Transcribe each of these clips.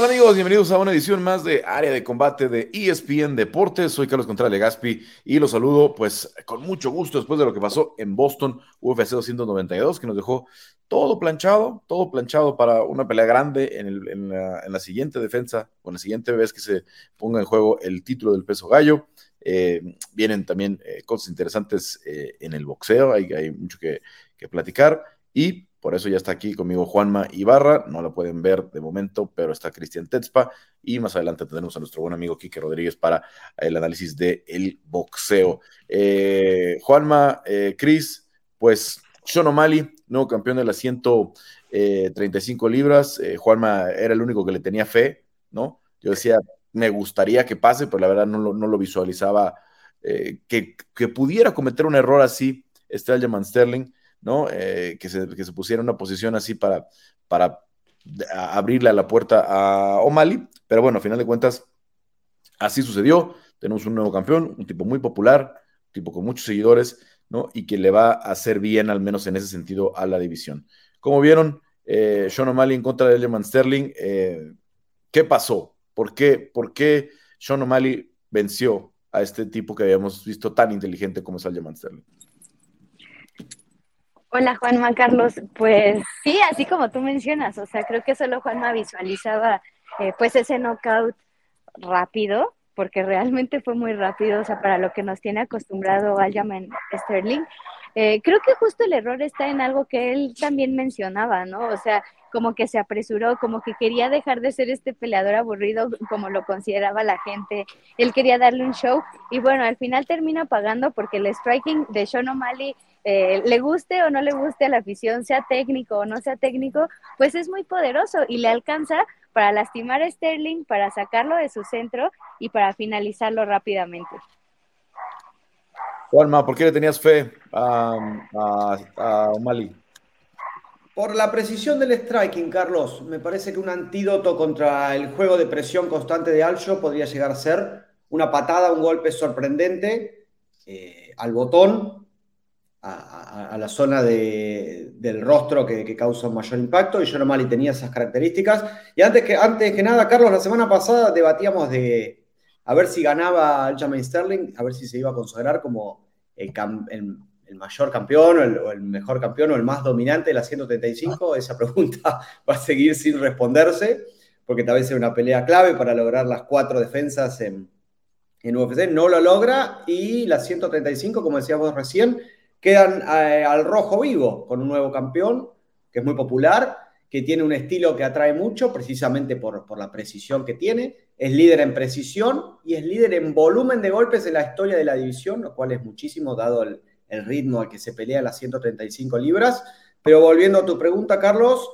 tal amigos? Bienvenidos a una edición más de Área de Combate de ESPN Deportes. Soy Carlos Contreras Legaspi y los saludo pues con mucho gusto después de lo que pasó en Boston UFC 292 que nos dejó todo planchado, todo planchado para una pelea grande en, la, siguiente defensa o en la siguiente vez que se ponga en juego el título del peso gallo. Eh, vienen también eh, cosas interesantes eh, en el boxeo, hay, mucho que platicar y por eso ya está aquí conmigo Juanma Ibarra. No lo pueden ver de momento, pero está Cristian Tetzpa. Y más adelante tendremos a nuestro buen amigo Quique Rodríguez para el análisis del el boxeo. Eh, Juanma, eh, Cris, pues Sean O'Malley, nuevo campeón de las 135 libras. Eh, Juanma era el único que le tenía fe, ¿no? Yo decía, me gustaría que pase, pero la verdad no lo, visualizaba que, pudiera cometer un error así Aljamain Sterling. ¿No? Eh, que, se, que se pusiera en una posición así para, para abrirle la puerta a O'Malley, pero bueno, a final de cuentas, así sucedió. Tenemos un nuevo campeón, un tipo muy popular, un tipo con muchos seguidores, ¿no? Y que le va a hacer bien, al menos en ese sentido, a la división. Como vieron, eh, Sean O'Malley en contra de Elman Sterling, eh, ¿qué pasó? ¿Por qué, ¿Por qué Sean O'Malley venció a este tipo que habíamos visto tan inteligente como es Elman Sterling? Hola Juanma Carlos, pues sí, así como tú mencionas, o sea, creo que solo Juanma visualizaba eh, pues ese knockout rápido, porque realmente fue muy rápido, o sea, para lo que nos tiene acostumbrado Aljamain Sterling. Eh, creo que justo el error está en algo que él también mencionaba, ¿no? O sea, como que se apresuró, como que quería dejar de ser este peleador aburrido como lo consideraba la gente. Él quería darle un show y bueno, al final termina pagando porque el striking de Sean O'Malley eh, le guste o no le guste a la afición, sea técnico o no sea técnico, pues es muy poderoso y le alcanza para lastimar a Sterling, para sacarlo de su centro y para finalizarlo rápidamente. Juanma, ¿por qué le tenías fe a, a, O'Malley? Por la precisión del striking, Carlos. Me parece que un antídoto contra el juego de presión constante de Alcho podría llegar a ser una patada, un golpe sorprendente eh, al botón, a, la zona del rostro que, causa un mayor impacto, y yo O'Malley tenía esas características. Y antes que, antes que nada, Carlos, la semana pasada debatíamos de a ver si ganaba Aljamain Sterling, a ver si se iba a considerar como el, mayor campeón o el, mejor campeón o el más dominante de la 135. Esa pregunta va a seguir sin responderse, porque tal vez es una pelea clave para lograr las cuatro defensas en, en UFC. No lo logra y la 135, como decíamos recién, quedan eh, al rojo vivo con un nuevo campeón que es muy popular, que tiene un estilo que atrae mucho precisamente por, por la precisión que tiene. Es líder en precisión y es líder en volumen de golpes en la historia de la división, lo cual es muchísimo dado el, ritmo al que se pelea las 135 libras. Pero volviendo a tu pregunta, Carlos,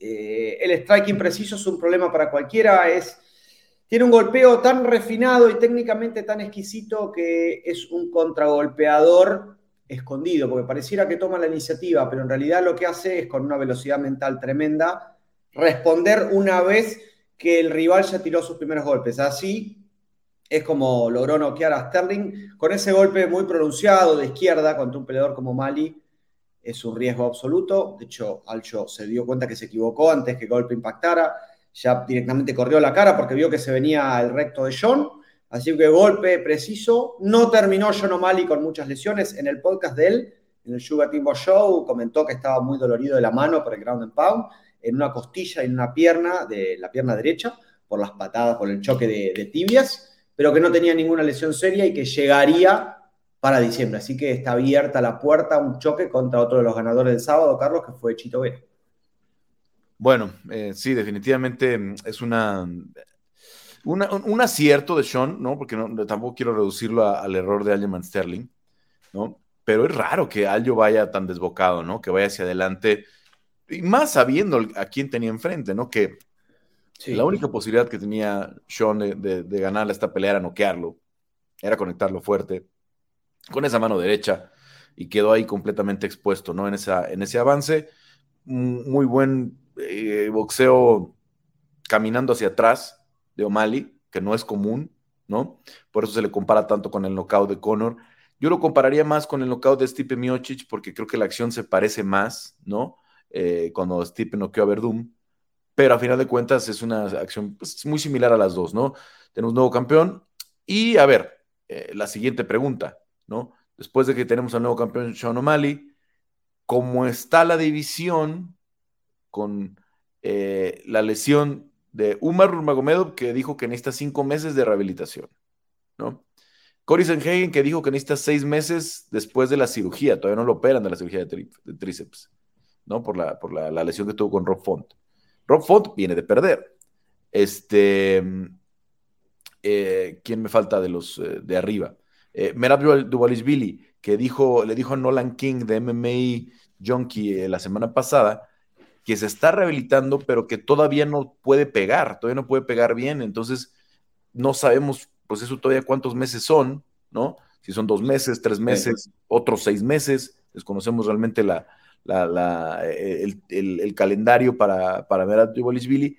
eh, el striking preciso es un problema para cualquiera. Es, tiene un golpeo tan refinado y técnicamente tan exquisito que es un contragolpeador escondido, porque pareciera que toma la iniciativa, pero en realidad lo que hace es con una velocidad mental tremenda responder una vez que el rival ya tiró sus primeros golpes. Así es como logró noquear a Sterling con ese golpe muy pronunciado de izquierda contra un peleador como Mali. Es un riesgo absoluto. De hecho, Alcho se dio cuenta que se equivocó antes que el golpe impactara. Ya directamente corrió la cara porque vio que se venía el recto de John Así que golpe preciso. No terminó John O'Malley con muchas lesiones. En el podcast de él, en el Sugar Timbo Show, comentó que estaba muy dolorido de la mano por el ground and pound, en una costilla y en una pierna, de la pierna derecha, por las patadas, por el choque de, tibias, pero que no tenía ninguna lesión seria y que llegaría para diciembre. Así que está abierta la puerta a un choque contra otro de los ganadores del sábado, Carlos, que fue Chito Vera. Bueno, eh, sí, definitivamente mm, es una un, acierto de Sean, ¿no? Porque no, tampoco quiero reducirlo al error de Algeman Sterling, ¿no? Pero es raro que Aljo vaya tan desbocado, ¿no? Que vaya hacia adelante, y más sabiendo a quién tenía enfrente, ¿no? Que la única posibilidad que tenía Sean de, de, ganar esta pelea era noquearlo, era conectarlo fuerte con esa mano derecha y quedó ahí completamente expuesto, ¿no? En, esa, en ese avance, muy buen eh, boxeo caminando hacia atrás, de O'Malley, que no es común, ¿no? Por eso se le compara tanto con el knockout de Conor. Yo lo compararía más con el knockout de Stipe Miocic porque creo que la acción se parece más, ¿no? Eh, cuando Stipe noqueó a Verdum. pero a final de cuentas es una acción pues, muy similar a las dos, ¿no? Tenemos nuevo campeón y a ver, eh, la siguiente pregunta, ¿no? Después de que tenemos al nuevo campeón Sean O'Malley, ¿cómo está la división con eh, la lesión de Umar Nurmagomedov que dijo que necesita cinco meses de rehabilitación, ¿no? Cory Sanhagen que dijo que necesita seis meses después de la cirugía, todavía no lo operan de la cirugía de, tríceps, ¿no? Por, la, por la, lesión que tuvo con Rob Font. Rob Font viene de perder. Este, eh, ¿quién me falta de los eh, de arriba? Eh, Merab Billy que dijo, le dijo a Nolan King de MMA Junkie la semana pasada que se está rehabilitando, pero que todavía no puede pegar, todavía no puede pegar bien, entonces no sabemos, pues eso todavía cuántos meses son, ¿no? Si son dos meses, tres meses, otros seis meses, desconocemos realmente la, eh, el, calendario para, para Merab Billy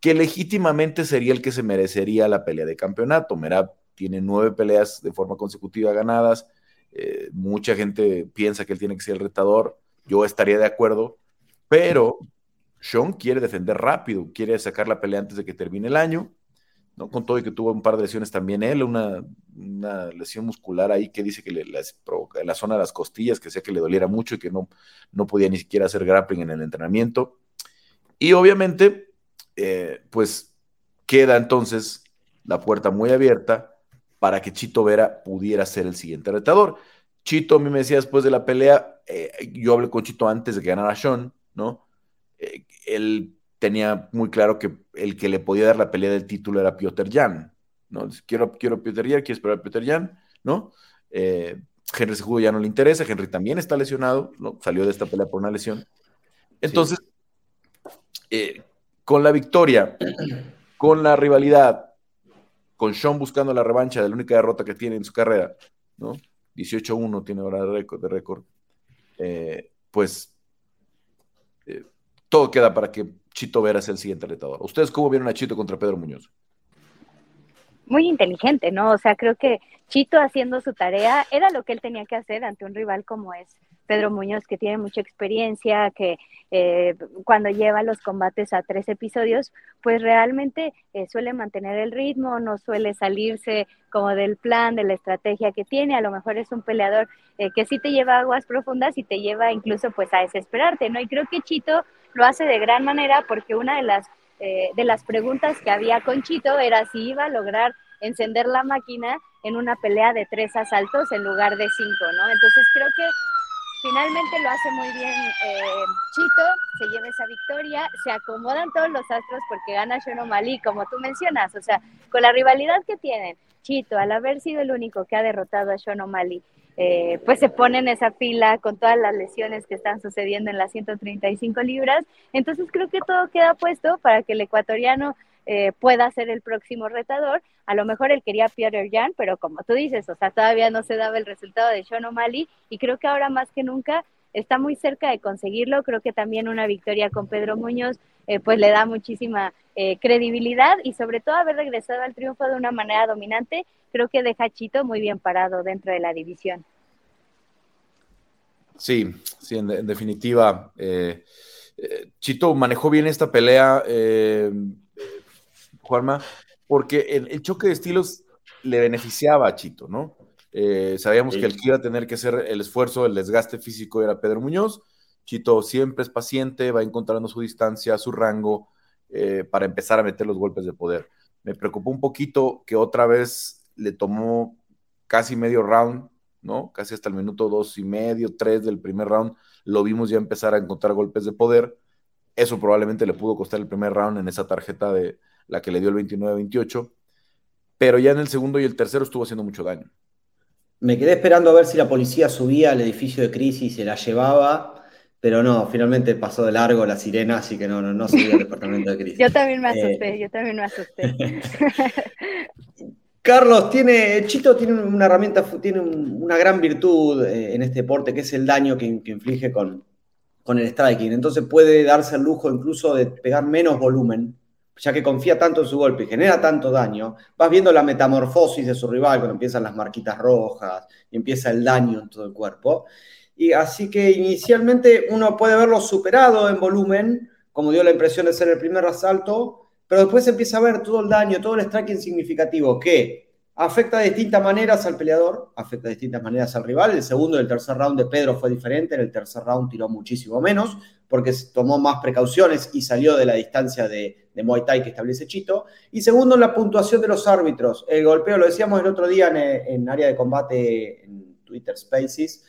que legítimamente sería el que se merecería la pelea de campeonato. Merab tiene nueve peleas de forma consecutiva ganadas, eh, mucha gente piensa que él tiene que ser el retador, yo estaría de acuerdo, pero Sean quiere defender rápido, quiere sacar la pelea antes de que termine el año, ¿no? Con todo y que tuvo un par de lesiones también él, una, lesión muscular ahí que dice que le, en la zona de las costillas, que sea que le doliera mucho y que no, no podía ni siquiera hacer grappling en el entrenamiento. Y obviamente, eh, pues queda entonces la puerta muy abierta para que Chito Vera pudiera ser el siguiente retador. Chito a mí me decía después de la pelea, eh, yo hablé con Chito antes de que ganara Sean, ¿no? Eh, él tenía muy claro que el que le podía dar la pelea del título era Piotr Jan, ¿no? quiero, quiero Piotr Jan, quiero esperar a Piotr Jan, ¿no? Eh, Henry Sejudo ya no le interesa, Henry también está lesionado, ¿no? Salió de esta pelea por una lesión. Entonces, con la victoria, con la rivalidad, con Sean buscando la revancha de la única derrota que tiene en su carrera, ¿no? 18-1 tiene ahora de récord, de récord eh, pues eh, todo queda para que Chito Vera sea el siguiente retador. ¿Ustedes cómo vieron a Chito contra Pedro Muñoz? Muy inteligente, ¿no? O sea, creo que Chito haciendo su tarea era lo que él tenía que hacer ante un rival como es Pedro Muñoz, que tiene mucha experiencia, que eh, cuando lleva los combates a tres episodios, pues realmente eh, suele mantener el ritmo, no suele salirse como del plan, de la estrategia que tiene. A lo mejor es un peleador eh, que sí te lleva aguas profundas y te lleva incluso pues a desesperarte, ¿no? Y creo que Chito lo hace de gran manera porque una de las, de las preguntas que había con Chito era si iba a lograr encender la máquina en una pelea de tres asaltos en lugar de cinco, ¿no? Entonces creo que Finalmente lo hace muy bien eh, Chito, se lleva esa victoria, se acomodan todos los astros porque gana Shono Mali, como tú mencionas, o sea, con la rivalidad que tienen, Chito, al haber sido el único que ha derrotado a Shono Mali, eh, pues se pone en esa fila con todas las lesiones que están sucediendo en las 135 libras. Entonces creo que todo queda puesto para que el ecuatoriano eh, pueda ser el próximo retador. A lo mejor él quería Peter Jan, pero como tú dices, o sea, todavía no se daba el resultado de Sean O'Malley y creo que ahora más que nunca está muy cerca de conseguirlo. Creo que también una victoria con Pedro Muñoz eh, pues le da muchísima eh, credibilidad y sobre todo haber regresado al triunfo de una manera dominante, creo que deja Chito muy bien parado dentro de la división. Sí, sí, en, definitiva. Chito manejó bien esta pelea. Juanma, porque el, choque de estilos le beneficiaba a Chito, ¿no? Eh, sabíamos que el que iba a tener que hacer el esfuerzo, el desgaste físico era Pedro Muñoz. Chito siempre es paciente, va encontrando su distancia, su rango, eh, para empezar a meter los golpes de poder. Me preocupó un poquito que otra vez le tomó casi medio round, ¿no? Casi hasta el minuto dos y medio, tres del primer round, lo vimos ya empezar a encontrar golpes de poder. Eso probablemente le pudo costar el primer round en esa tarjeta de, la que le dio el 29-28, pero ya en el segundo y el tercero estuvo haciendo mucho daño. Me quedé esperando a ver si la policía subía al edificio de crisis y se la llevaba, pero no, finalmente pasó de largo la sirena, así que no, no, no subía al departamento de crisis. Yo también me asusté, eh, yo también me asusté. Carlos, tiene, Chito tiene una herramienta, tiene una gran virtud eh, en este deporte, que es el daño que, inflige con, con el striking. Entonces puede darse el lujo incluso de pegar menos volumen ya que confía tanto en su golpe y genera tanto daño, vas viendo la metamorfosis de su rival cuando empiezan las marquitas rojas y empieza el daño en todo el cuerpo. Y así que inicialmente uno puede verlo superado en volumen, como dio la impresión de ser el primer asalto, pero después empieza a ver todo el daño, todo el striking significativo que afecta de distintas maneras al peleador, afecta de distintas maneras al rival. El segundo y el tercer round de Pedro fue diferente, en el tercer round tiró muchísimo menos porque tomó más precauciones y salió de la distancia de, Muay Thai que establece Chito. Y segundo, la puntuación de los árbitros. El golpeo, lo decíamos el otro día en, en área de combate en Twitter Spaces,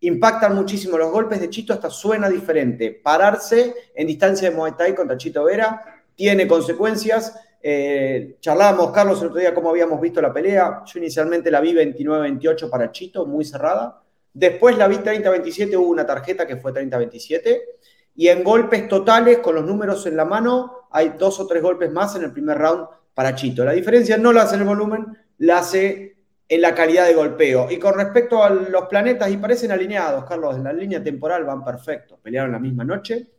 impactan muchísimo. Los golpes de Chito hasta suena diferente. Pararse en distancia de Muay Thai contra Chito Vera tiene consecuencias. Eh, charlábamos, Carlos, el otro día cómo habíamos visto la pelea. Yo inicialmente la vi 29-28 para Chito, muy cerrada. Después la vi 30-27, hubo una tarjeta que fue 30-27. Y en golpes totales, con los números en la mano, hay dos o tres golpes más en el primer round para Chito. La diferencia no la hace en el volumen, la hace en la calidad de golpeo. Y con respecto a los planetas, y parecen alineados, Carlos, en la línea temporal van perfectos. Pelearon la misma noche.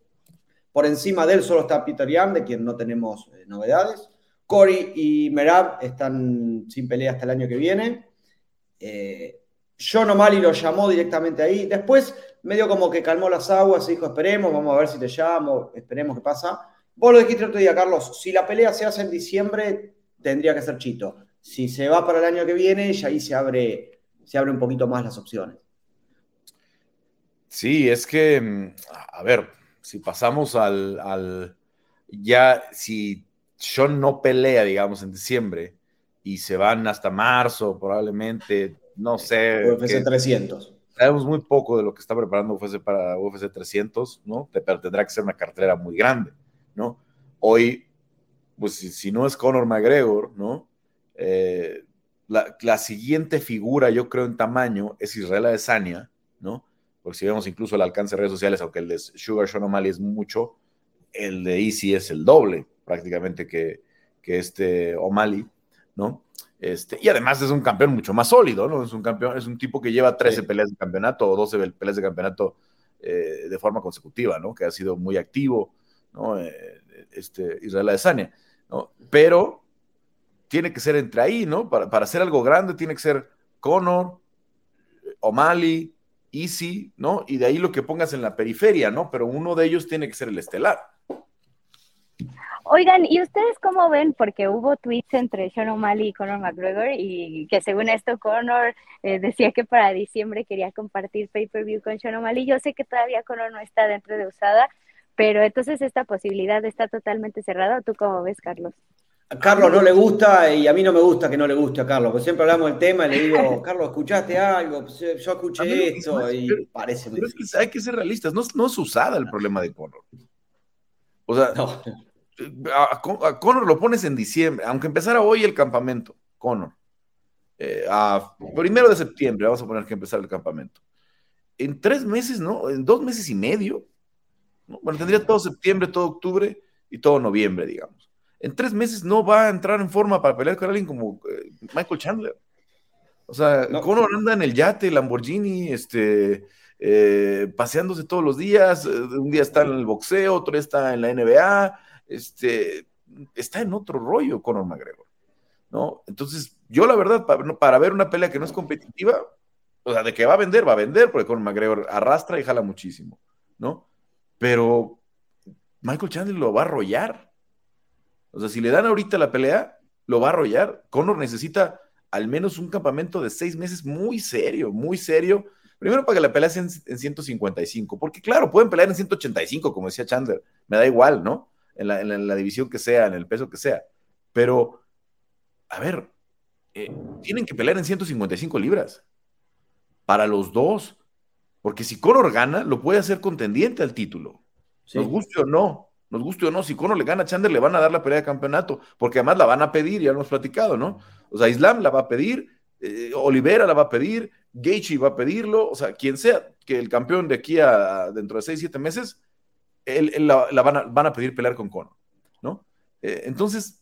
Por encima de él solo está Peter Yan, de quien no tenemos eh, novedades. Cory y Merab están sin pelea hasta el año que viene. Eh, John O'Malley lo llamó directamente ahí. Después, medio como que calmó las aguas y dijo: Esperemos, vamos a ver si te llamo, esperemos qué pasa. Vos lo dijiste otro día, Carlos. Si la pelea se hace en diciembre, tendría que ser Chito. Si se va para el año que viene, ya ahí se abre, se abre un poquito más las opciones. Sí, es que, mm, a ver, si pasamos al, ya, si Sean no pelea, digamos, en diciembre y se van hasta marzo, probablemente, no sé. UFC 300. Sabemos muy poco de lo que está preparando UFC para UFC 300, ¿no? Pero tendrá que ser una cartera muy grande, ¿no? Hoy, pues si no es Conor McGregor, ¿no? Eh, la, siguiente figura, yo creo, en tamaño es Israel Adesanya, ¿no? Porque si vemos incluso el alcance de redes sociales, aunque el de Sugar Sean O'Malley es mucho, el de Easy es el doble prácticamente que, que este O'Malley, ¿no? Este, y además es un campeón mucho más sólido, ¿no? Es un campeón, es un tipo que lleva 13 peleas de campeonato o 12 peleas de campeonato eh, de forma consecutiva, ¿no? Que ha sido muy activo, ¿no? Eh, este, Israel Adesanya, ¿no? Pero tiene que ser entre ahí, ¿no? Para, para hacer algo grande tiene que ser Conor, O'Malley, Easy, ¿no? Y de ahí lo que pongas en la periferia, ¿no? Pero uno de ellos tiene que ser el estelar. Oigan, ¿y ustedes cómo ven? Porque hubo tweets entre Sean O'Malley y Conor McGregor y que según esto Conor eh, decía que para diciembre quería compartir pay-per-view con Sean O'Malley. Yo sé que todavía Conor no está dentro de USADA, pero entonces esta posibilidad está totalmente cerrada. ¿Tú cómo ves, Carlos? A Carlos no le gusta y a mí no me gusta que no le guste a Carlos, porque siempre hablamos del tema y le digo, Carlos, ¿escuchaste algo? Pues, eh, yo escuché esto y parece Pero es que hay que ser realistas, no, no es usada el problema de Conor. O sea, a, Conor lo pones en diciembre, aunque empezara hoy el campamento, Conor. Eh, a primero de septiembre vamos a poner que empezar el campamento. En tres meses, ¿no? En dos meses y medio. Bueno, tendría todo septiembre, todo octubre y todo noviembre, digamos en tres meses no va a entrar en forma para pelear con alguien como eh, Michael Chandler. O sea, Conor anda en el yate, Lamborghini, este, eh, paseándose todos los días. Eh, un día está en el boxeo, otro día está en la NBA. Este, está en otro rollo Conor McGregor. ¿no? Entonces, yo la verdad, para, para, ver una pelea que no es competitiva, o sea, de que va a vender, va a vender, porque Conor McGregor arrastra y jala muchísimo, ¿no? Pero Michael Chandler lo va a arrollar. O sea, si le dan ahorita la pelea, lo va a arrollar. Conor necesita al menos un campamento de seis meses muy serio, muy serio. Primero para que la pelea sea en, 155, porque claro, pueden pelear en 185, como decía Chandler, me da igual, ¿no? En la, división que sea, en el peso que sea. Pero, a ver, eh, tienen que pelear en 155 libras. Para los dos. Porque si Conor gana, lo puede hacer contendiente al título. Nos guste o no nos guste o no, si Conor le gana a Chandler, le van a dar la pelea de campeonato, porque además la van a pedir, ya lo hemos platicado, ¿no? O sea, Islam la va a pedir, eh, Olivera la va a pedir, Gaethje va a pedirlo, o sea, quien sea que el campeón de aquí a dentro de 6, 7 meses, él, la, van, a, a, pedir pelear con Conor, ¿no? Eh, entonces,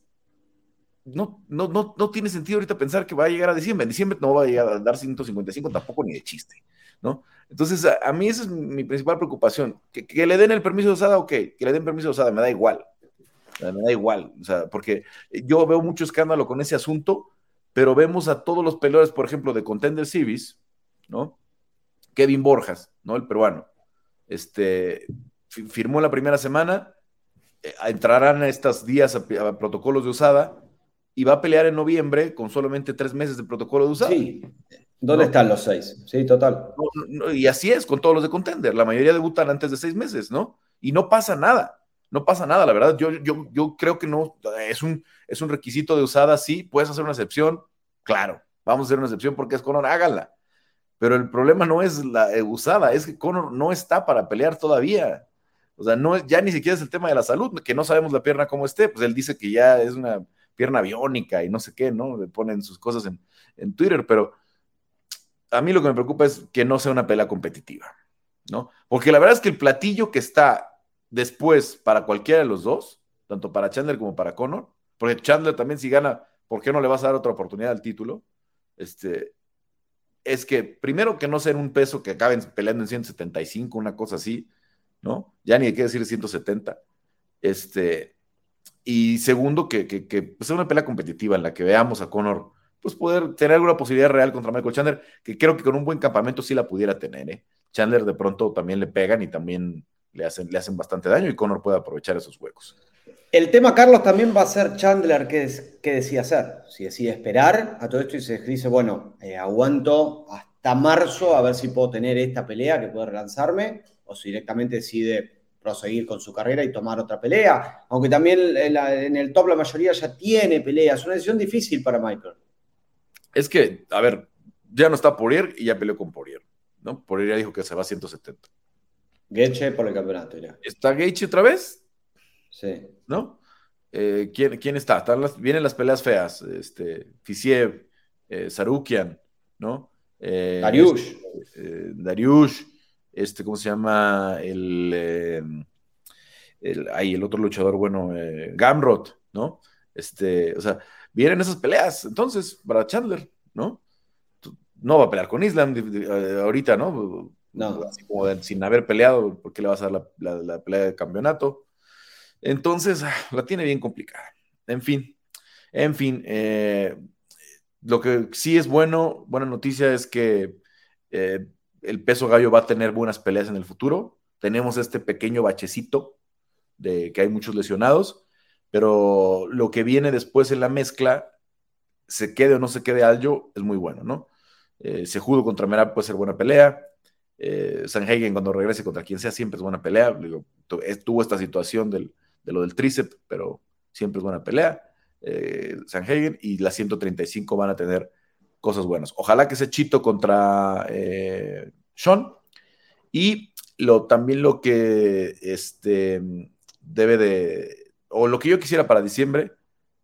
no, no, no, no tiene sentido ahorita pensar que va a llegar a diciembre. En diciembre no va a llegar a dar 155 tampoco ni de chiste, ¿no? Entonces, a, mí esa es mi principal preocupación. Que, le den el permiso de Osada, ok, que le den permiso de Osada, me da igual. Me da igual, o sea, porque yo veo mucho escándalo con ese asunto, pero vemos a todos los peleadores, por ejemplo, de Contender Series, ¿no? Kevin Borjas, ¿no? El peruano. Este, firmó la primera semana, eh, entrarán estos días a, protocolos de usada y va a pelear en noviembre con solamente tres meses de protocolo de usada. Sí. ¿Dónde están los seis? Sí, total. y así es con todos los de contender. La mayoría debutan antes de seis meses, ¿no? Y no pasa nada. No pasa nada, la verdad. Yo, yo, yo creo que no. Es un, es un requisito de usada, sí. Puedes hacer una excepción. Claro, vamos a hacer una excepción porque es Conor, hágala. Pero el problema no es la eh, usada, es que Conor no está para pelear todavía. O sea, no, ya ni siquiera es el tema de la salud, que no sabemos la pierna cómo esté. Pues él dice que ya es una pierna biónica y no sé qué, ¿no? Le ponen sus cosas en, en Twitter, pero a mí lo que me preocupa es que no sea una pelea competitiva, ¿no? Porque la verdad es que el platillo que está después para cualquiera de los dos, tanto para Chandler como para Conor, porque Chandler también si gana, ¿por qué no le vas a dar otra oportunidad al título? Este, es que primero que no sea un peso que acaben peleando en 175, una cosa así, ¿no? Ya ni hay que decir 170. Este, y segundo, que, que, que sea una pelea competitiva en la que veamos a Conor, pues poder tener alguna posibilidad real contra Michael Chandler, que creo que con un buen campamento sí la pudiera tener, ¿eh? Chandler de pronto también le pegan y también le hacen, le hacen bastante daño y Conor puede aprovechar esos huecos. El tema, Carlos, también va a ser Chandler qué, decía hacer. Si decide esperar a todo esto y se dice, bueno, eh, aguanto hasta marzo a ver si puedo tener esta pelea que puede relanzarme, o si directamente decide proseguir con su carrera y tomar otra pelea. Aunque también en el top la mayoría ya tiene peleas. Es una decisión difícil para Michael. Es que, a ver, ya no está Poirier y ya peleó con Poirier. ¿no? Poirier ya dijo que se va a 170. Geche por el campeonato ya. ¿Está Geche otra vez? Sí. ¿No? Eh, ¿quién, está? vienen las peleas feas. Este, Fisiev, eh, Sarukian, ¿no? Eh, Dariush. Este, Dariush, este, ¿cómo se llama? El, el, ahí, el otro luchador, bueno, Gamrot, ¿no? Este, o sea, vienen esas peleas, entonces, para Chandler, ¿no? No va a pelear con Islam ahorita, ¿no? No. Así como sin haber peleado, porque le vas a dar la, pelea de campeonato. Entonces, ah, la tiene bien complicada. En fin, en fin, eh, lo que sí es bueno, buena noticia es que eh, el peso gallo va a tener buenas peleas en el futuro. Tenemos este pequeño bachecito de que hay muchos lesionados, pero lo que viene después en la mezcla, se quede o no se quede Aljo, es muy bueno, ¿no? Eh, Sejudo contra Merab puede ser buena pelea. Eh, Sanhagen cuando regrese contra quien sea siempre es buena pelea. Tuvo esta situación de lo del tríceps, pero siempre es buena pelea. Eh, Sanhagen y las 135 van a tener cosas buenas. Ojalá que sea Chito contra eh, Sean. Y lo, también lo que este, debe de, o lo que yo quisiera para diciembre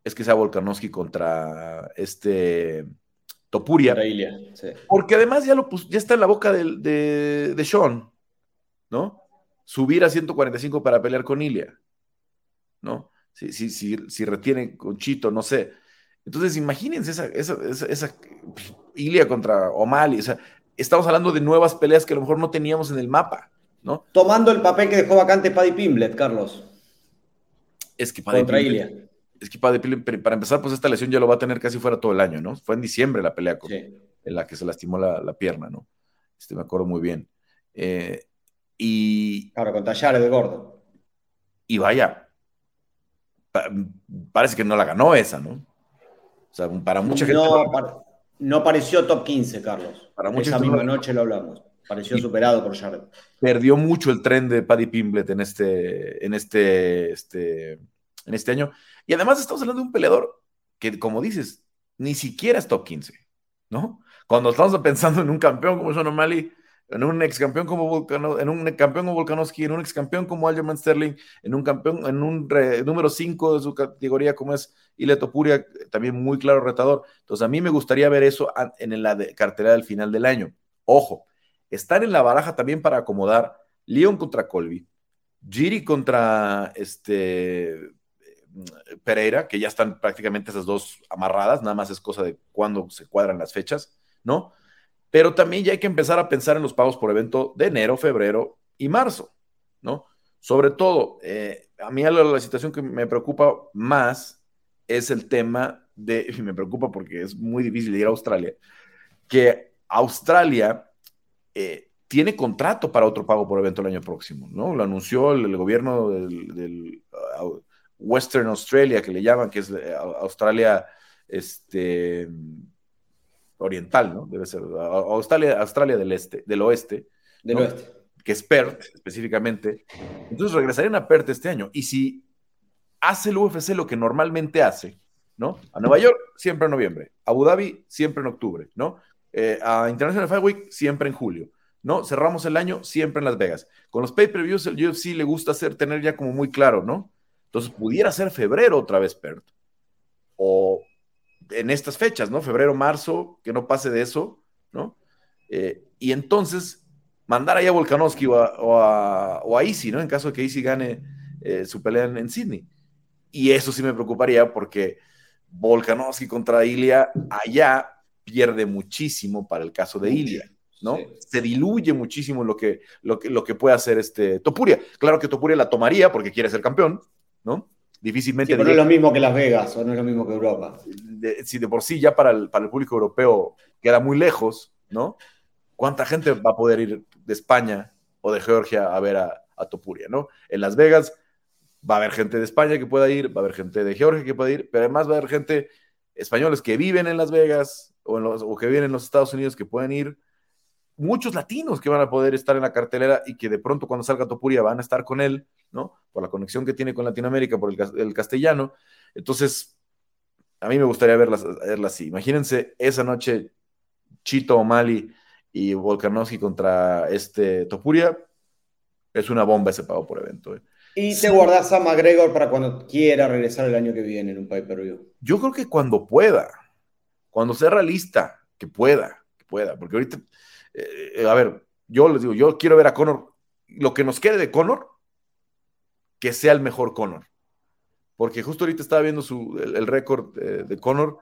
es que sea Volkanovski contra este Topuria. Porque además ya, lo ya está en la boca de, de, Sean, ¿no? Subir a 145 para pelear con Ilia, ¿no? Si, si, si, retiene con Chito, no sé. Entonces, imagínense esa, esa, esa, Ilia contra O'Malley. O sea, estamos hablando de nuevas peleas que a lo mejor no teníamos en el mapa, ¿no? Tomando el papel que dejó vacante Paddy Pimblet, Carlos. Es que Paddy contra Ilia es que para, empezar, pues esta lesión ya lo va a tener casi fuera todo el año, ¿no? Fue en diciembre la pelea en la que se lastimó la, pierna, ¿no? Este, me acuerdo muy bien. Eh, y. Ahora, con Tallares de Gordo. Y vaya, parece que no la ganó esa, ¿no? O sea, para mucha gente. No, pareció top 15, Carlos. Para mucha esa misma noche lo hablamos. Pareció superado por Jared. Perdió mucho el tren de Paddy Pimblet en este, en este, este, en este año. Y además estamos hablando de un peleador que, como dices, ni siquiera es top 15, ¿no? Cuando estamos pensando en un campeón como Sean O'Malley, en un ex campeón como Volcano, en un campeón como Volkanovski, en un ex campeón como Aljamain Sterling, en un campeón, en un número 5 de su categoría como es Ile Topuria, también muy claro retador. Entonces a mí me gustaría ver eso en la cartera del final del año. Ojo, están en la baraja también para acomodar Leon contra Colby, Giri contra este Pereira, que ya están prácticamente esas dos amarradas, nada más es cosa de cuándo se cuadran las fechas, ¿no? Pero también ya hay que empezar a pensar en los pagos por evento de enero, febrero y marzo, ¿no? Sobre todo, eh, a mí la, situación que me preocupa más es el tema de, y me preocupa porque es muy difícil ir a Australia, que Australia eh, tiene contrato para otro pago por evento el año próximo, ¿no? Lo anunció el, gobierno del, uh, Western Australia, que le llaman, que es eh, Australia este, oriental, ¿no? Debe ser Australia, Australia del este, del oeste. Del oeste. Que es PERT, específicamente. Entonces regresarían a PERT este año. Y si hace el UFC lo que normalmente hace, ¿no? A Nueva York, siempre en noviembre. A Abu Dhabi, siempre en octubre, ¿no? Eh, a International Fight Week, siempre en julio. ¿no? Cerramos el año siempre en Las Vegas. Con los pay-per-views, el UFC le gusta hacer, tener ya como muy claro, ¿no? Entonces, pudiera ser febrero otra vez, Pert. O en estas fechas, ¿no? Febrero, marzo, que no pase de eso, ¿no? Eh, y entonces, mandar ahí a Volkanovski o a, o, Easy, ¿no? En caso de que Easy gane eh, su pelea en, Sydney. Y eso sí me preocuparía porque Volkanovski contra Ilia allá pierde muchísimo para el caso de Ilia. ¿no? Se diluye muchísimo lo que, lo, que, lo que puede hacer este Topuria. Claro que Topuria la tomaría porque quiere ser campeón, ¿no? Difícilmente. pero no es lo mismo que Las Vegas o no es lo mismo que Europa. si de por sí ya para el, para el público europeo queda muy lejos, ¿no? ¿Cuánta gente va a poder ir de España o de Georgia a ver a, a Topuria, ¿no? En Las Vegas va a haber gente de España que pueda ir, va a haber gente de Georgia que pueda ir, pero además va a haber gente españoles que viven en Las Vegas o, en los, o que viven en los Estados Unidos que pueden ir muchos latinos que van a poder estar en la cartelera y que de pronto cuando salga Topuria van a estar con él, ¿no? Por la conexión que tiene con Latinoamérica, por el, castellano. Entonces, a mí me gustaría verla, verla así. Imagínense esa noche Chito O'Malley y Volkanovski contra este Topuria. Es una bomba ese pago por evento. ¿eh? Y te guardas a McGregor para cuando quiera regresar el año que viene en un pay-per-view. Yo creo que cuando pueda, cuando sea realista, que pueda, que pueda, porque ahorita eh, a ver, yo les digo, yo quiero ver a Conor, lo que nos quede de Conor, que sea el mejor Conor. Porque justo ahorita estaba viendo su, el, récord de, de, Conor.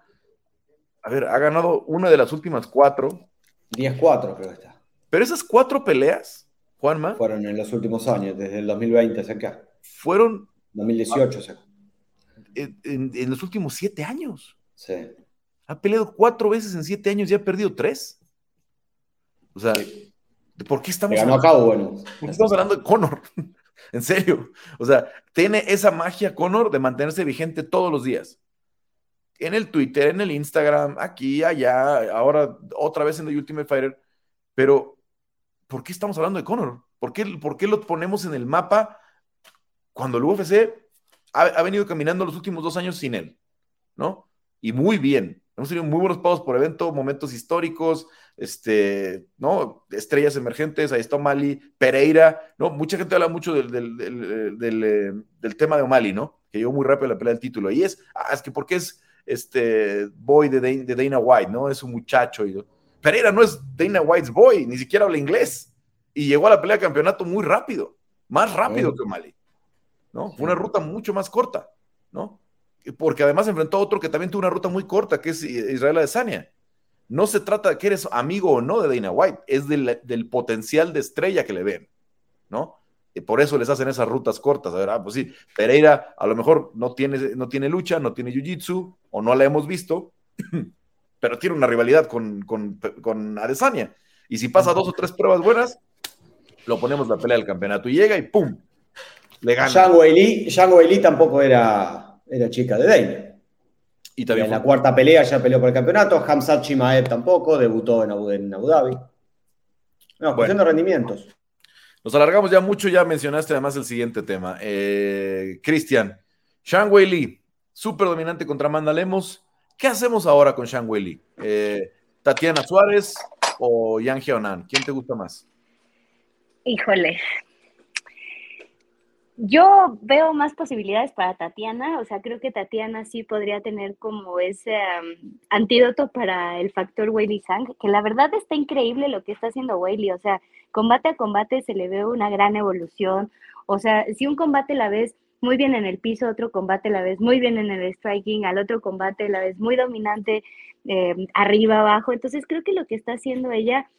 A ver, ha ganado una de las últimas cuatro. 10-4 creo que está. Pero esas cuatro peleas, Juanma. Fueron en los últimos años, desde el 2020 hacia acá. Fueron. 2018 hacia En, en, los últimos siete años. Sí. Ha peleado cuatro veces en siete años y ha perdido tres. O sea, ¿por qué estamos, hablando, bueno. estamos hablando de Conor? en serio. O sea, tiene esa magia Conor de mantenerse vigente todos los días. En el Twitter, en el Instagram, aquí, allá, ahora otra vez en The Ultimate Fighter. Pero, ¿por qué estamos hablando de Conor? ¿Por qué, por qué lo ponemos en el mapa cuando el UFC ha, ha venido caminando los últimos dos años sin él? ¿No? Y muy bien. Hemos tenido muy buenos pagos por evento, momentos históricos, este, ¿no? Estrellas emergentes, ahí está O'Malley, Pereira, ¿no? Mucha gente habla mucho del, del, eh, tema de O'Malley, ¿no? Que llegó muy rápido la pelea del título. Y es, ah, es que porque es este boy de, de Dana White, ¿no? Es un muchacho. Y, Pereira no es Dana White's boy, ni siquiera habla inglés. Y llegó a la pelea de campeonato muy rápido, más rápido que O'Malley, ¿no? Fue una ruta mucho más corta, ¿no? porque además enfrentó a otro que también tuvo una ruta muy corta, que es Israel Adesanya. No se trata de que eres amigo o no de Dana White, es del, potencial de estrella que le ven, ¿no? Y por eso les hacen esas rutas cortas. A ver, ah, pues sí, Pereira a lo mejor no tiene, no tiene lucha, no tiene jiu-jitsu, o no la hemos visto, pero tiene una rivalidad con, con, con Adesanya. Y si pasa dos o tres pruebas buenas, lo ponemos la pelea del campeonato y llega y ¡pum! Le gana. Yang tampoco era era chica de Dana. Y también en la cuarta pelea ya peleó por el campeonato. Hamzat Chimaev tampoco, debutó en Abu, en Abu Dhabi. No, cuestión de rendimientos. Nos alargamos ya mucho, ya mencionaste además el siguiente tema. Eh, Cristian, Shang Wei Li, súper dominante contra Amanda Lemos. ¿Qué hacemos ahora con Shang Wei Li? Eh, ¿Tatiana Suárez o Yang Heonan? ¿Quién te gusta más? Híjole, yo veo más posibilidades para Tatiana, o sea, creo que Tatiana sí podría tener como ese antídoto para el factor Weili Sang, que la verdad está increíble lo que está haciendo Weili, o sea, combate a combate se le ve una gran evolución, o sea, si un combate la ves muy bien en el piso, otro combate la ves muy bien en el striking, al otro combate la ves muy dominante eh, arriba, abajo, entonces creo que lo que está haciendo ella...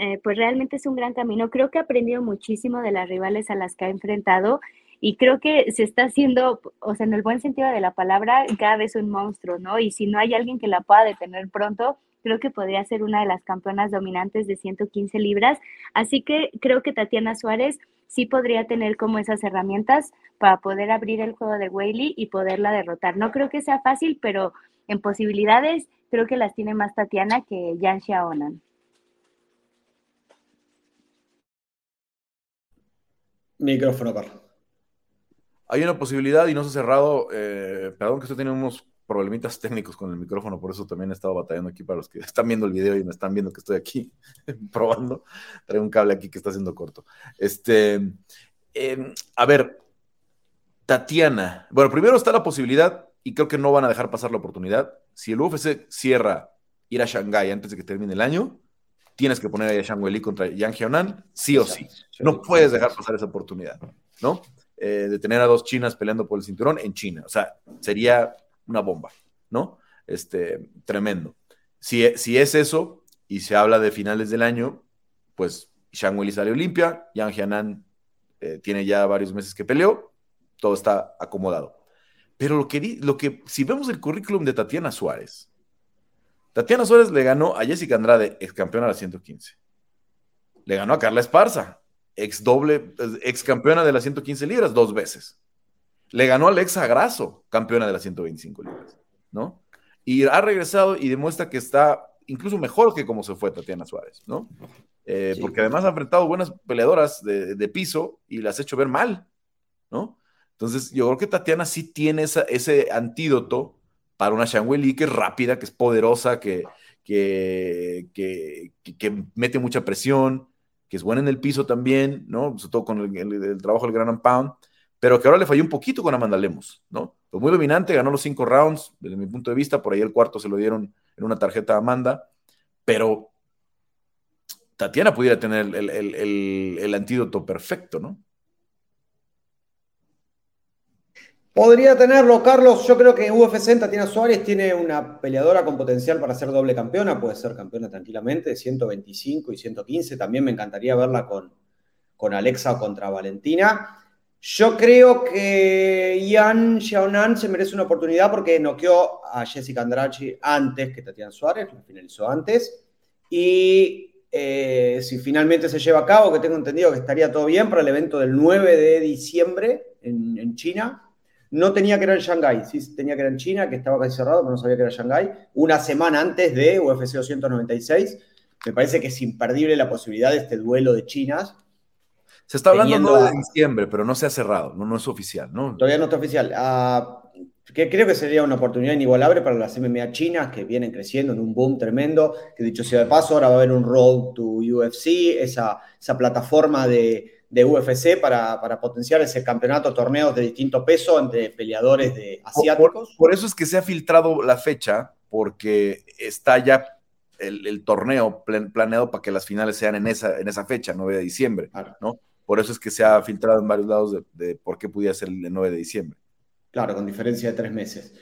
Eh, pues realmente es un gran camino. Creo que ha aprendido muchísimo de las rivales a las que ha enfrentado y creo que se está haciendo, o sea, en el buen sentido de la palabra, cada vez un monstruo, ¿no? Y si no hay alguien que la pueda detener pronto, creo que podría ser una de las campeonas dominantes de 115 libras. Así que creo que Tatiana Suárez sí podría tener como esas herramientas para poder abrir el juego de Whaley y poderla derrotar. No creo que sea fácil, pero en posibilidades creo que las tiene más Tatiana que Yan Xiaonan. Micrófono, Carlos. Hay una posibilidad y no se ha cerrado. Eh, perdón que estoy teniendo unos problemitas técnicos con el micrófono, por eso también he estado batallando aquí para los que están viendo el video y me están viendo que estoy aquí probando. Traigo un cable aquí que está haciendo corto. Este, em, a ver, Tatiana. Bueno, primero está la posibilidad, y creo que no van a dejar pasar la oportunidad. Si el UFC cierra ir a Shanghái antes de que termine el año, tienes que poner a Shang Wei contra Yang Jianan, sí o sí. No puedes dejar pasar esa oportunidad, ¿no? Eh, de tener a dos chinas peleando por el cinturón en China. O sea, sería una bomba, ¿no? Este, tremendo. Si, si es eso y se habla de finales del año, pues Shang Wei sale Olimpia, Yang Jianan eh, tiene ya varios meses que peleó, todo está acomodado. Pero lo que, lo que, si vemos el currículum de Tatiana Suárez, Tatiana Suárez le ganó a Jessica Andrade, ex campeona de la 115. Le ganó a Carla Esparza, ex doble, ex campeona de las 115 libras, dos veces. Le ganó a Alexa Grasso, campeona de las 125 libras, ¿no? Y ha regresado y demuestra que está incluso mejor que como se fue Tatiana Suárez, ¿no? Eh, porque además ha enfrentado buenas peleadoras de, de, piso y las ha hecho ver mal, ¿no? Entonces, yo creo que Tatiana sí tiene ese antídoto para una Shangwei que es rápida, que es poderosa, que, que, que, mete mucha presión, que es buena en el piso también, ¿no? Sobre todo con el, trabajo del Gran Pound, pero que ahora le falló un poquito con Amanda Lemos, ¿no? Fue muy dominante, ganó los cinco rounds, desde mi punto de vista, por ahí el cuarto se lo dieron en una tarjeta a Amanda, pero Tatiana pudiera tener el antídoto perfecto, ¿no? Podría tenerlo, Carlos. Yo creo que UFC Tatiana Suárez tiene una peleadora con potencial para ser doble campeona. Puede ser campeona tranquilamente, 125 y 115. También me encantaría verla con, con Alexa o contra Valentina. Yo creo que Yan Xiaonan se merece una oportunidad porque noqueó a Jessica Andrade antes que Tatiana Suárez, la finalizó antes. Y eh, si finalmente se lleva a cabo, que tengo entendido que estaría todo bien para el evento del 9 de diciembre en China, no tenía que ir en Shanghái, sí tenía que ir en China, que estaba casi cerrado, pero no sabía que era Shanghái. Una semana antes de UFC 296. Me parece que es imperdible la posibilidad de este duelo de chinas. Se está hablando de diciembre, pero no se ha cerrado, no, no es oficial, ¿no? Todavía no está oficial. Ah, que creo que sería una oportunidad inigualable para las MMA chinas que vienen creciendo en un boom tremendo. Que dicho sea de paso, ahora va a haber un Road to UFC, esa, esa plataforma de, de UFC para, potenciar ese campeonato, torneos de distinto peso entre peleadores de asiáticos. Por, eso es que se ha filtrado la fecha, porque está ya el, torneo planeado para que las finales sean en esa, en esa fecha, 9 de diciembre, ¿no? Por eso es que se ha filtrado en varios lados de, por qué pudiera ser el 9 de diciembre. Claro, con diferencia de tres meses.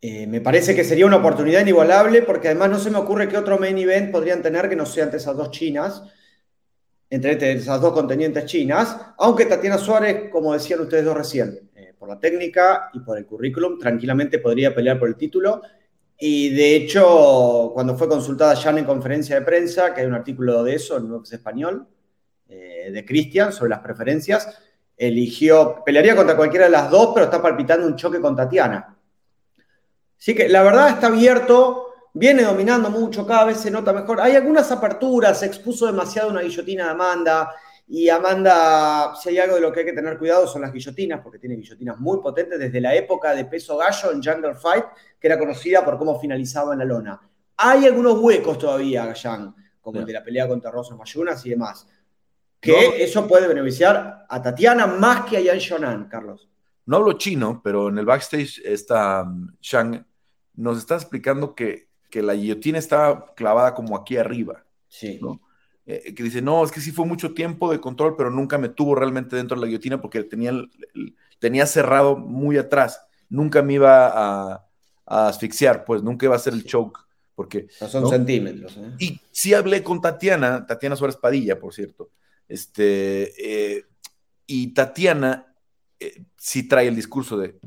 Eh, me parece que sería una oportunidad inigualable porque además no se me ocurre qué otro main event podrían tener que no sea entre esas dos chinas entre esas dos contendientes chinas, aunque Tatiana Suárez, como decían ustedes dos recién, eh, por la técnica y por el currículum, tranquilamente podría pelear por el título. Y de hecho, cuando fue consultada ya en conferencia de prensa, que hay un artículo de eso en Nuevo Español, eh, de Cristian, sobre las preferencias, eligió, pelearía contra cualquiera de las dos, pero está palpitando un choque con Tatiana. Así que la verdad está abierto viene dominando mucho, cada vez se nota mejor. Hay algunas aperturas, se expuso demasiado una guillotina de Amanda. Y Amanda, si hay algo de lo que hay que tener cuidado son las guillotinas, porque tiene guillotinas muy potentes desde la época de peso gallo en Jungle Fight, que era conocida por cómo finalizaba en la lona. Hay algunos huecos todavía, Jan, como el de la pelea contra Rosa Mayunas y demás. Que eso puede beneficiar a Tatiana más que a Yan Shonan, Carlos. No hablo chino, pero en el backstage esta um, Shang nos está explicando que que la guillotina estaba clavada como aquí arriba. Sí. ¿no? Eh, que dice, no, es que sí fue mucho tiempo de control, pero nunca me tuvo realmente dentro de la guillotina porque tenía, tenía cerrado muy atrás. Nunca me iba a, asfixiar, pues nunca iba a ser el choke. Porque, no son centímetros. ¿eh? Y sí hablé con Tatiana, Tatiana Suárez Padilla, por cierto. Este, eh, y Tatiana sí trae el discurso de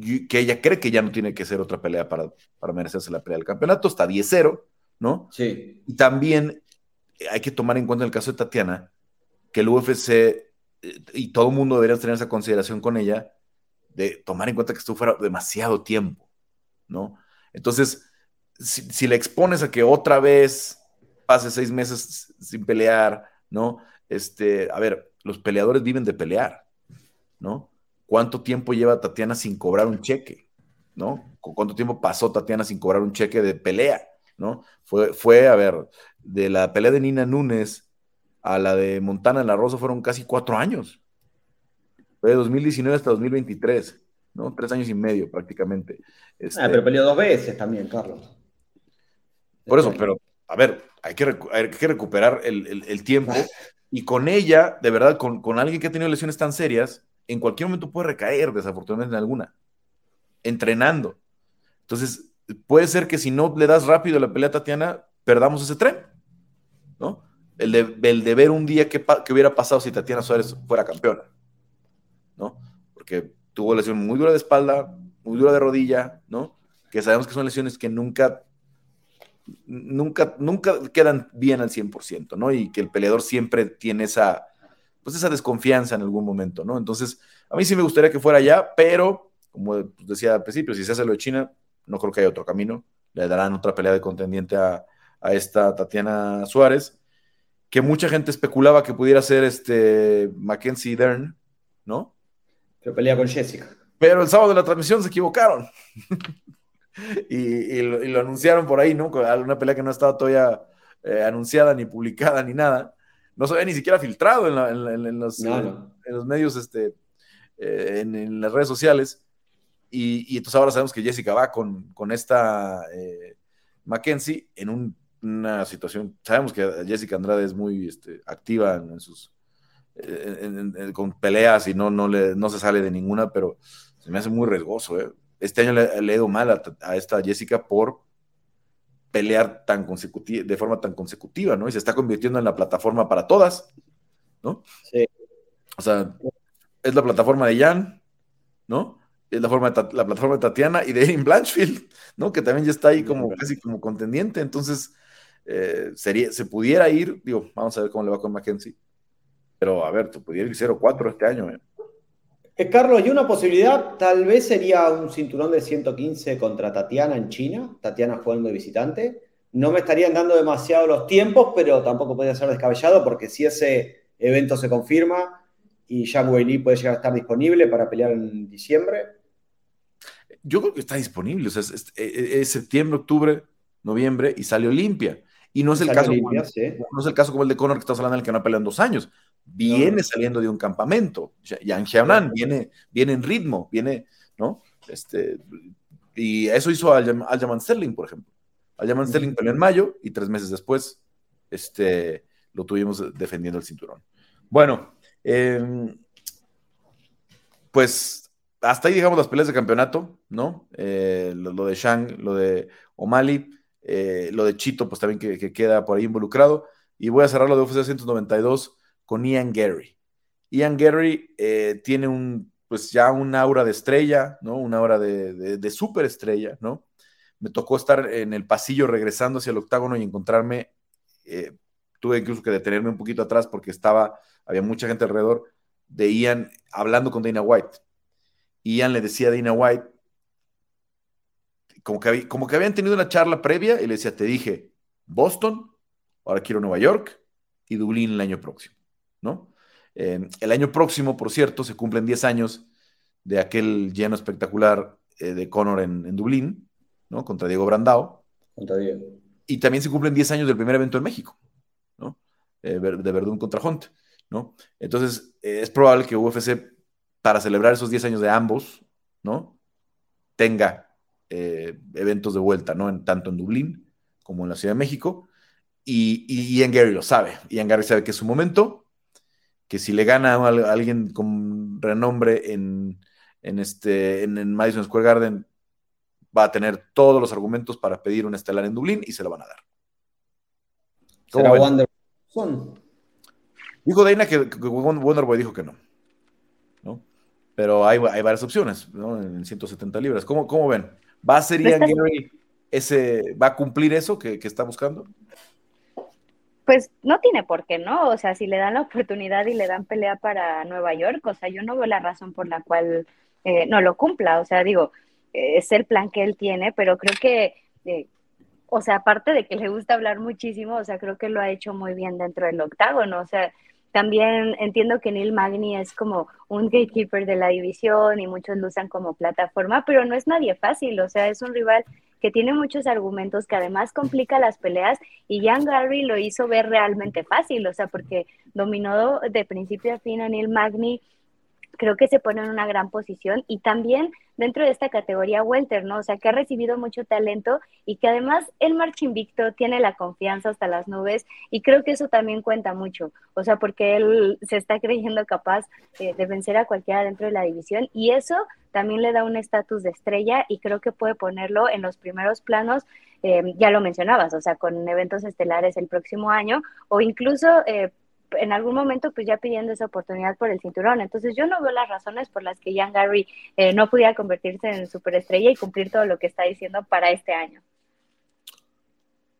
que ella cree que ya no tiene que ser otra pelea para, para merecerse la pelea del campeonato, está 10-0, ¿no? Sí. Y también hay que tomar en cuenta el caso de Tatiana, que el UFC eh, y todo el mundo debería tener esa consideración con ella, de tomar en cuenta que estuvo fuera demasiado tiempo, ¿no? Entonces, si, si le expones a que otra vez pase seis meses sin pelear, ¿no? Este, a ver, los peleadores viven de pelear, ¿no? ¿Cuánto tiempo lleva Tatiana sin cobrar un cheque? ¿No? ¿Cuánto tiempo pasó Tatiana sin cobrar un cheque de pelea? ¿No? Fue, fue a ver, de la pelea de Nina Núñez a la de Montana en la Rosa fueron casi cuatro años. Fue de 2019 hasta 2023, ¿no? Tres años y medio prácticamente. Este, ah, pero peleó dos veces también, Carlos. Por eso, pero, a ver, hay que, hay que recuperar el, el, el tiempo. Y con ella, de verdad, con, con, alguien que ha tenido lesiones tan serias, en cualquier momento puede recaer, desafortunadamente, en alguna. Entrenando. Entonces, puede ser que si no le das rápido la pelea a Tatiana, perdamos ese tren, ¿no? El de, ver un día que, que, hubiera pasado si Tatiana Suárez fuera campeona, ¿no? Porque tuvo lesión muy dura de espalda, muy dura de rodilla, ¿no? Que sabemos que son lesiones que nunca nunca, nunca quedan bien al 100%, ¿no? Y que el peleador siempre tiene esa, pues esa desconfianza en algún momento, ¿no? Entonces, a mí sí me gustaría que fuera allá, pero, como decía al principio, si se hace lo de China, no creo que haya otro camino. Le darán otra pelea de contendiente a, a esta Tatiana Suárez, que mucha gente especulaba que pudiera ser este Mackenzie Dern, ¿no? Que pelea con Jessica. Pero el sábado de la transmisión se equivocaron. y, lo, anunciaron por ahí, ¿no? Una pelea que no estaba todavía eh, anunciada, ni publicada, ni nada. No se había ni siquiera filtrado en, los, en los, medios, este, eh, en, las redes sociales. Y, entonces ahora sabemos que Jessica va con, con esta eh, Mackenzie en una situación. Sabemos que Jessica Andrade es muy este, activa en, sus. con peleas y no, no, le, no se sale de ninguna, pero se me hace muy riesgoso, ¿eh? este año le, he ido mal a, esta Jessica por pelear tan consecutiva, de forma tan consecutiva, ¿no? Y se está convirtiendo en la plataforma para todas, ¿no? Sí. O sea, es la plataforma de Jan, ¿no? Es la, forma de, la plataforma de Tatiana y de Erin Blanchfield, ¿no? Que también ya está ahí como casi como contendiente. Entonces, eh, sería, se pudiera ir, digo, vamos a ver cómo le va con Mackenzie. Pero a ver, tú pudiera ir 0-4 este año, ¿eh? Eh, Carlos, y una posibilidad tal vez sería un cinturón de 115 contra Tatiana en China, Tatiana jugando de visitante. No me estarían dando demasiado los tiempos, pero tampoco podría ser descabellado porque si ese evento se confirma y Zhang Weili puede llegar a estar disponible para pelear en diciembre. Yo creo que está disponible, o sea, es, es, septiembre, octubre, noviembre y sale Olimpia. Y no es, el caso, como, no es el caso como el de Conor que estás hablando del que no ha peleado en dos años viene saliendo de un campamento. Yang Xiaonan viene, viene en ritmo, viene, ¿no? Este, y eso hizo Aljamain Sterling, por ejemplo. Aljamain Sterling peleó en mayo y tres meses después este, lo tuvimos defendiendo el cinturón. Bueno, em, pues hasta ahí digamos las peleas de campeonato, ¿no? Eh, lo, de Shang, lo de O'Malley, eh, lo de Chito, pues también que, que, queda por ahí involucrado. Y voy a cerrar lo de UFC 192 con Ian Gary. Ian Gary eh, tiene un, pues ya un aura de estrella, ¿no? Una aura de superestrella, ¿no? Me tocó estar en el pasillo regresando hacia el octágono y encontrarme, eh, tuve incluso que detenerme un poquito atrás porque estaba, había mucha gente alrededor de Ian hablando con Dana White. Ian le decía a Dana White, como que, como que habían tenido una charla previa y le decía, te dije, Boston, ahora quiero Nueva York y Dublín el año próximo. ¿No? Eh, el año próximo, por cierto, se cumplen 10 años de aquel lleno espectacular eh, de Conor en, Dublín, ¿no? Contra Diego Brandao. Contra Diego. Y también se cumplen 10 años del primer evento en México, ¿no? Eh, de Verdún contra Hunt, ¿no? Entonces, es probable que UFC, para celebrar esos 10 años de ambos, ¿no? Tenga eventos de vuelta, ¿no? En, tanto en Dublín como en la Ciudad de México. Y, y Ian Gary lo sabe. Ian Gary sabe que es su momento que si le gana a alguien con renombre en, este, en, Madison Square Garden, va a tener todos los argumentos para pedir un estelar en Dublín y se lo van a dar. ¿Será Dijo Dana que, Wonderboy dijo que no. ¿no? Pero hay, hay varias opciones, ¿no? En 170 libras. ¿Cómo, cómo ven? ¿Va a ser Ian Gary ese, ¿va a cumplir eso que, está buscando? Pues no tiene por qué, ¿no? O sea, si le dan la oportunidad y le dan pelea para Nueva York, o sea, yo no veo la razón por la cual eh, no lo cumpla. O sea, digo, eh, es el plan que él tiene, pero creo que, eh, o sea, aparte de que le gusta hablar muchísimo, o sea, creo que lo ha hecho muy bien dentro del octágono. O sea, también entiendo que Neil Magny es como un gatekeeper de la división y muchos lo usan como plataforma, pero no es nadie fácil, o sea, es un rival que tiene muchos argumentos, que además complica las peleas y Jan Gary lo hizo ver realmente fácil, o sea, porque dominó de principio a fin a Neil Magny, creo que se pone en una gran posición y también dentro de esta categoría welter, ¿no? O sea, que ha recibido mucho talento y que además el marcha invicto tiene la confianza hasta las nubes y creo que eso también cuenta mucho, o sea, porque él se está creyendo capaz eh, de vencer a cualquiera dentro de la división y eso también le da un estatus de estrella y creo que puede ponerlo en los primeros planos, eh, ya lo mencionabas, o sea, con eventos estelares el próximo año o incluso eh, en algún momento pues ya pidiendo esa oportunidad por el cinturón. Entonces yo no veo las razones por las que Jan Gary eh, no pudiera convertirse en superestrella y cumplir todo lo que está diciendo para este año.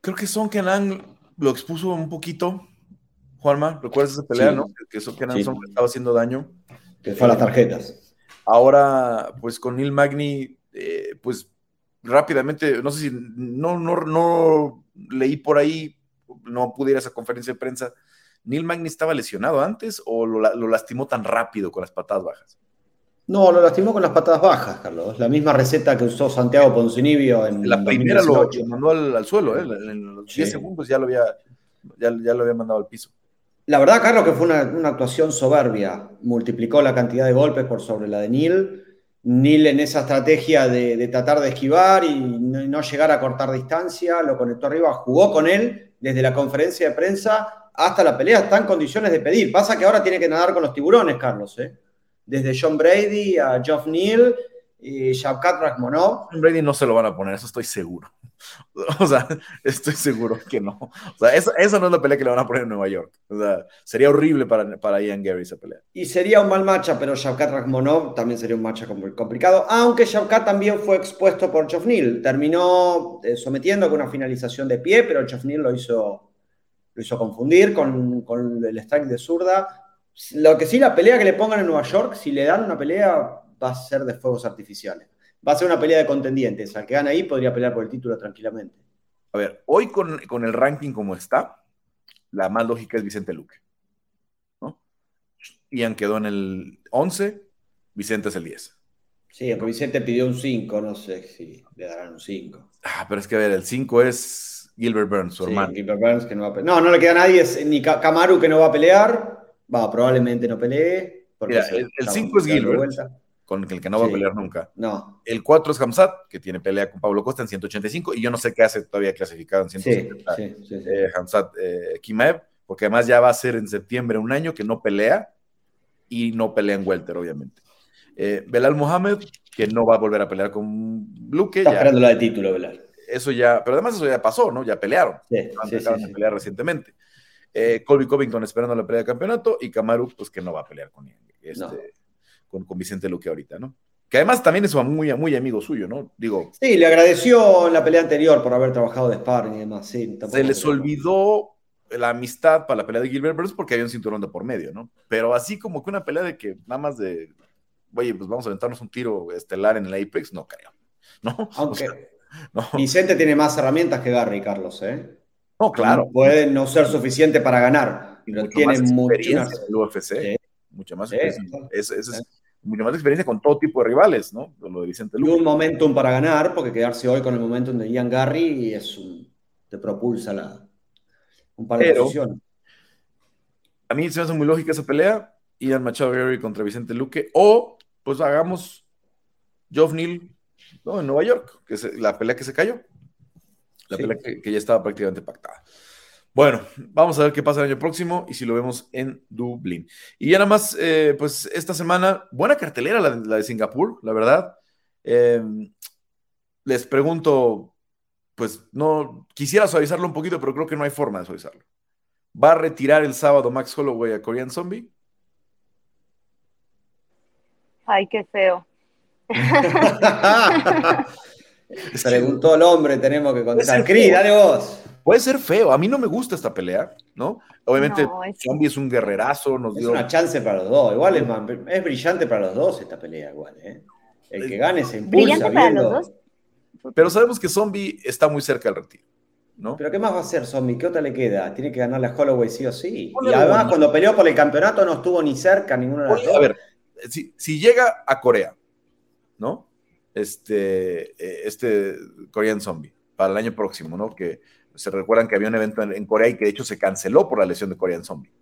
Creo que Son Kenan lo expuso un poquito. Juanma, ¿recuerdas esa pelea, no? Que Son Kenan estaba haciendo daño. Que fue a las tarjetas. Ahora, pues con Neil Magny, eh, pues rápidamente, no sé si no, no, no leí por ahí, no pudiera esa conferencia de prensa ¿Neil Magny estaba lesionado antes o lo, lastimó tan rápido con las patadas bajas? No, lo lastimó con las patadas bajas, Carlos. La misma receta que usó Santiago Poncinibio en La primera lo, mandó al, suelo, ¿eh? en los 10 segundos ya lo, había, ya, lo había mandado al piso. La verdad, Carlos, que fue una, actuación soberbia. Multiplicó la cantidad de golpes por sobre la de Neil. Neil en esa estrategia de, tratar de esquivar y no, llegar a cortar distancia, lo conectó arriba, jugó con él desde la conferencia de prensa hasta la pelea está en condiciones de pedir. Pasa que ahora tiene que nadar con los tiburones, Carlos. ¿eh? Desde John Brady a Geoff Neal y Shavkat Rakhmonov. John Brady no se lo van a poner, eso estoy seguro. O sea, estoy seguro que no. O sea, esa, no es la pelea que le van a poner en Nueva York. O sea, sería horrible para, para Ian Gary esa pelea. Y sería un mal matcha, pero Shavkat Rakhmonov también sería un matcha complicado. Aunque Shavkat también fue expuesto por Neal. Terminó eh, sometiendo con una finalización de pie, pero Neal lo hizo lo hizo confundir con, el strike de zurda. Lo que sí, la pelea que le pongan en Nueva York, si le dan una pelea, va a ser de fuegos artificiales. Va a ser una pelea de contendientes. Al que gana ahí podría pelear por el título tranquilamente. A ver, hoy con, el ranking como está, la más lógica es Vicente Luque. ¿no? Ian quedó en el 11, Vicente es el 10. Sí, aunque Vicente pidió un 5, no sé si le darán un 5. Ah, pero es que a ver, el 5 es Gilbert Burns, su hermano. Gilbert Burns que no va a pelear. No, no le queda a nadie, es ni Kamaru que no va a pelear. Va, probablemente no pelee. el 5 es Gilbert, con el que no va a pelear nunca. No. El 4 es Hamzat, que tiene pelea con Pablo Costa en 185, y yo no sé qué hace todavía clasificado en 170. Sí, sí, eh, Hamzat eh, Kimaev, porque además ya va a ser en septiembre un año que no pelea y no pelea en Welter, obviamente. Eh, Belal Mohamed, que no va a volver a pelear con Luque. Está esperando la de título, Belal eso ya, pero además eso ya pasó, ¿no? Ya pelearon. Sí, sí, de pelear recientemente. Eh, Colby Covington esperando la pelea de campeonato y Kamaru, pues que no va a pelear con, este, con, Vicente Luque ahorita, ¿no? Que además también es muy, muy amigo suyo, ¿no? Digo. Sí, le agradeció en la pelea anterior por haber trabajado de sparring y demás. Sí, se les olvidó la amistad para la pelea de Gilbert Burns porque había un cinturón de por medio, ¿no? Pero así como que una pelea de que nada más de, oye, pues vamos a aventarnos un tiro estelar en el Apex, no creo, ¿no? Aunque, Vicente tiene más herramientas que Garry, Carlos, ¿eh? No, claro. puede no ser suficiente para ganar, pero tiene mucha experiencia en el UFC. Mucha más experiencia. Es, mucha más experiencia con todo tipo de rivales, ¿no? Lo de Vicente Y un momentum para ganar, porque quedarse hoy con el momentum de Ian Garry es un, te propulsa la, un par de posiciones. A mí se me hace muy lógica esa pelea. Ian Machado Garry contra Vicente Luque. O, pues hagamos Geoff Neal no, en Nueva York, que es la pelea que se cayó. La pelea que, ya estaba prácticamente pactada. Bueno, vamos a ver qué pasa el año próximo y si lo vemos en Dublín. Y ya nada más, eh, pues esta semana, buena cartelera la, de Singapur, la verdad. Em, les pregunto, pues no, quisiera suavizarlo un poquito, pero creo que no hay forma de suavizarlo. ¿Va a retirar el sábado Max Holloway a Korean Zombie? Ay, qué feo. Preguntó el hombre, tenemos que contestar. Cris, dale vos. Puede ser feo, a mí no me gusta esta pelea, ¿no? Obviamente, Zombie es un guerrerazo. Nos es una chance para los dos, igual es, es, brillante para los dos esta pelea, igual, ¿eh? El que gane se impulsa. ¿Brillante para los dos? Pero sabemos que Zombie está muy cerca del retiro. ¿No? Pero ¿qué más va a hacer Zombie? ¿Qué otra le queda? Tiene que ganarle a Holloway sí o sí. y además, cuando peleó por el campeonato no estuvo ni cerca ninguno de los dos. A ver, si, si, llega a Corea, ¿no? Este, eh, este Korean Zombie, para el año próximo, ¿no? Que se recuerdan que había un evento en, Corea y que de hecho se canceló por la lesión de Korean Zombie.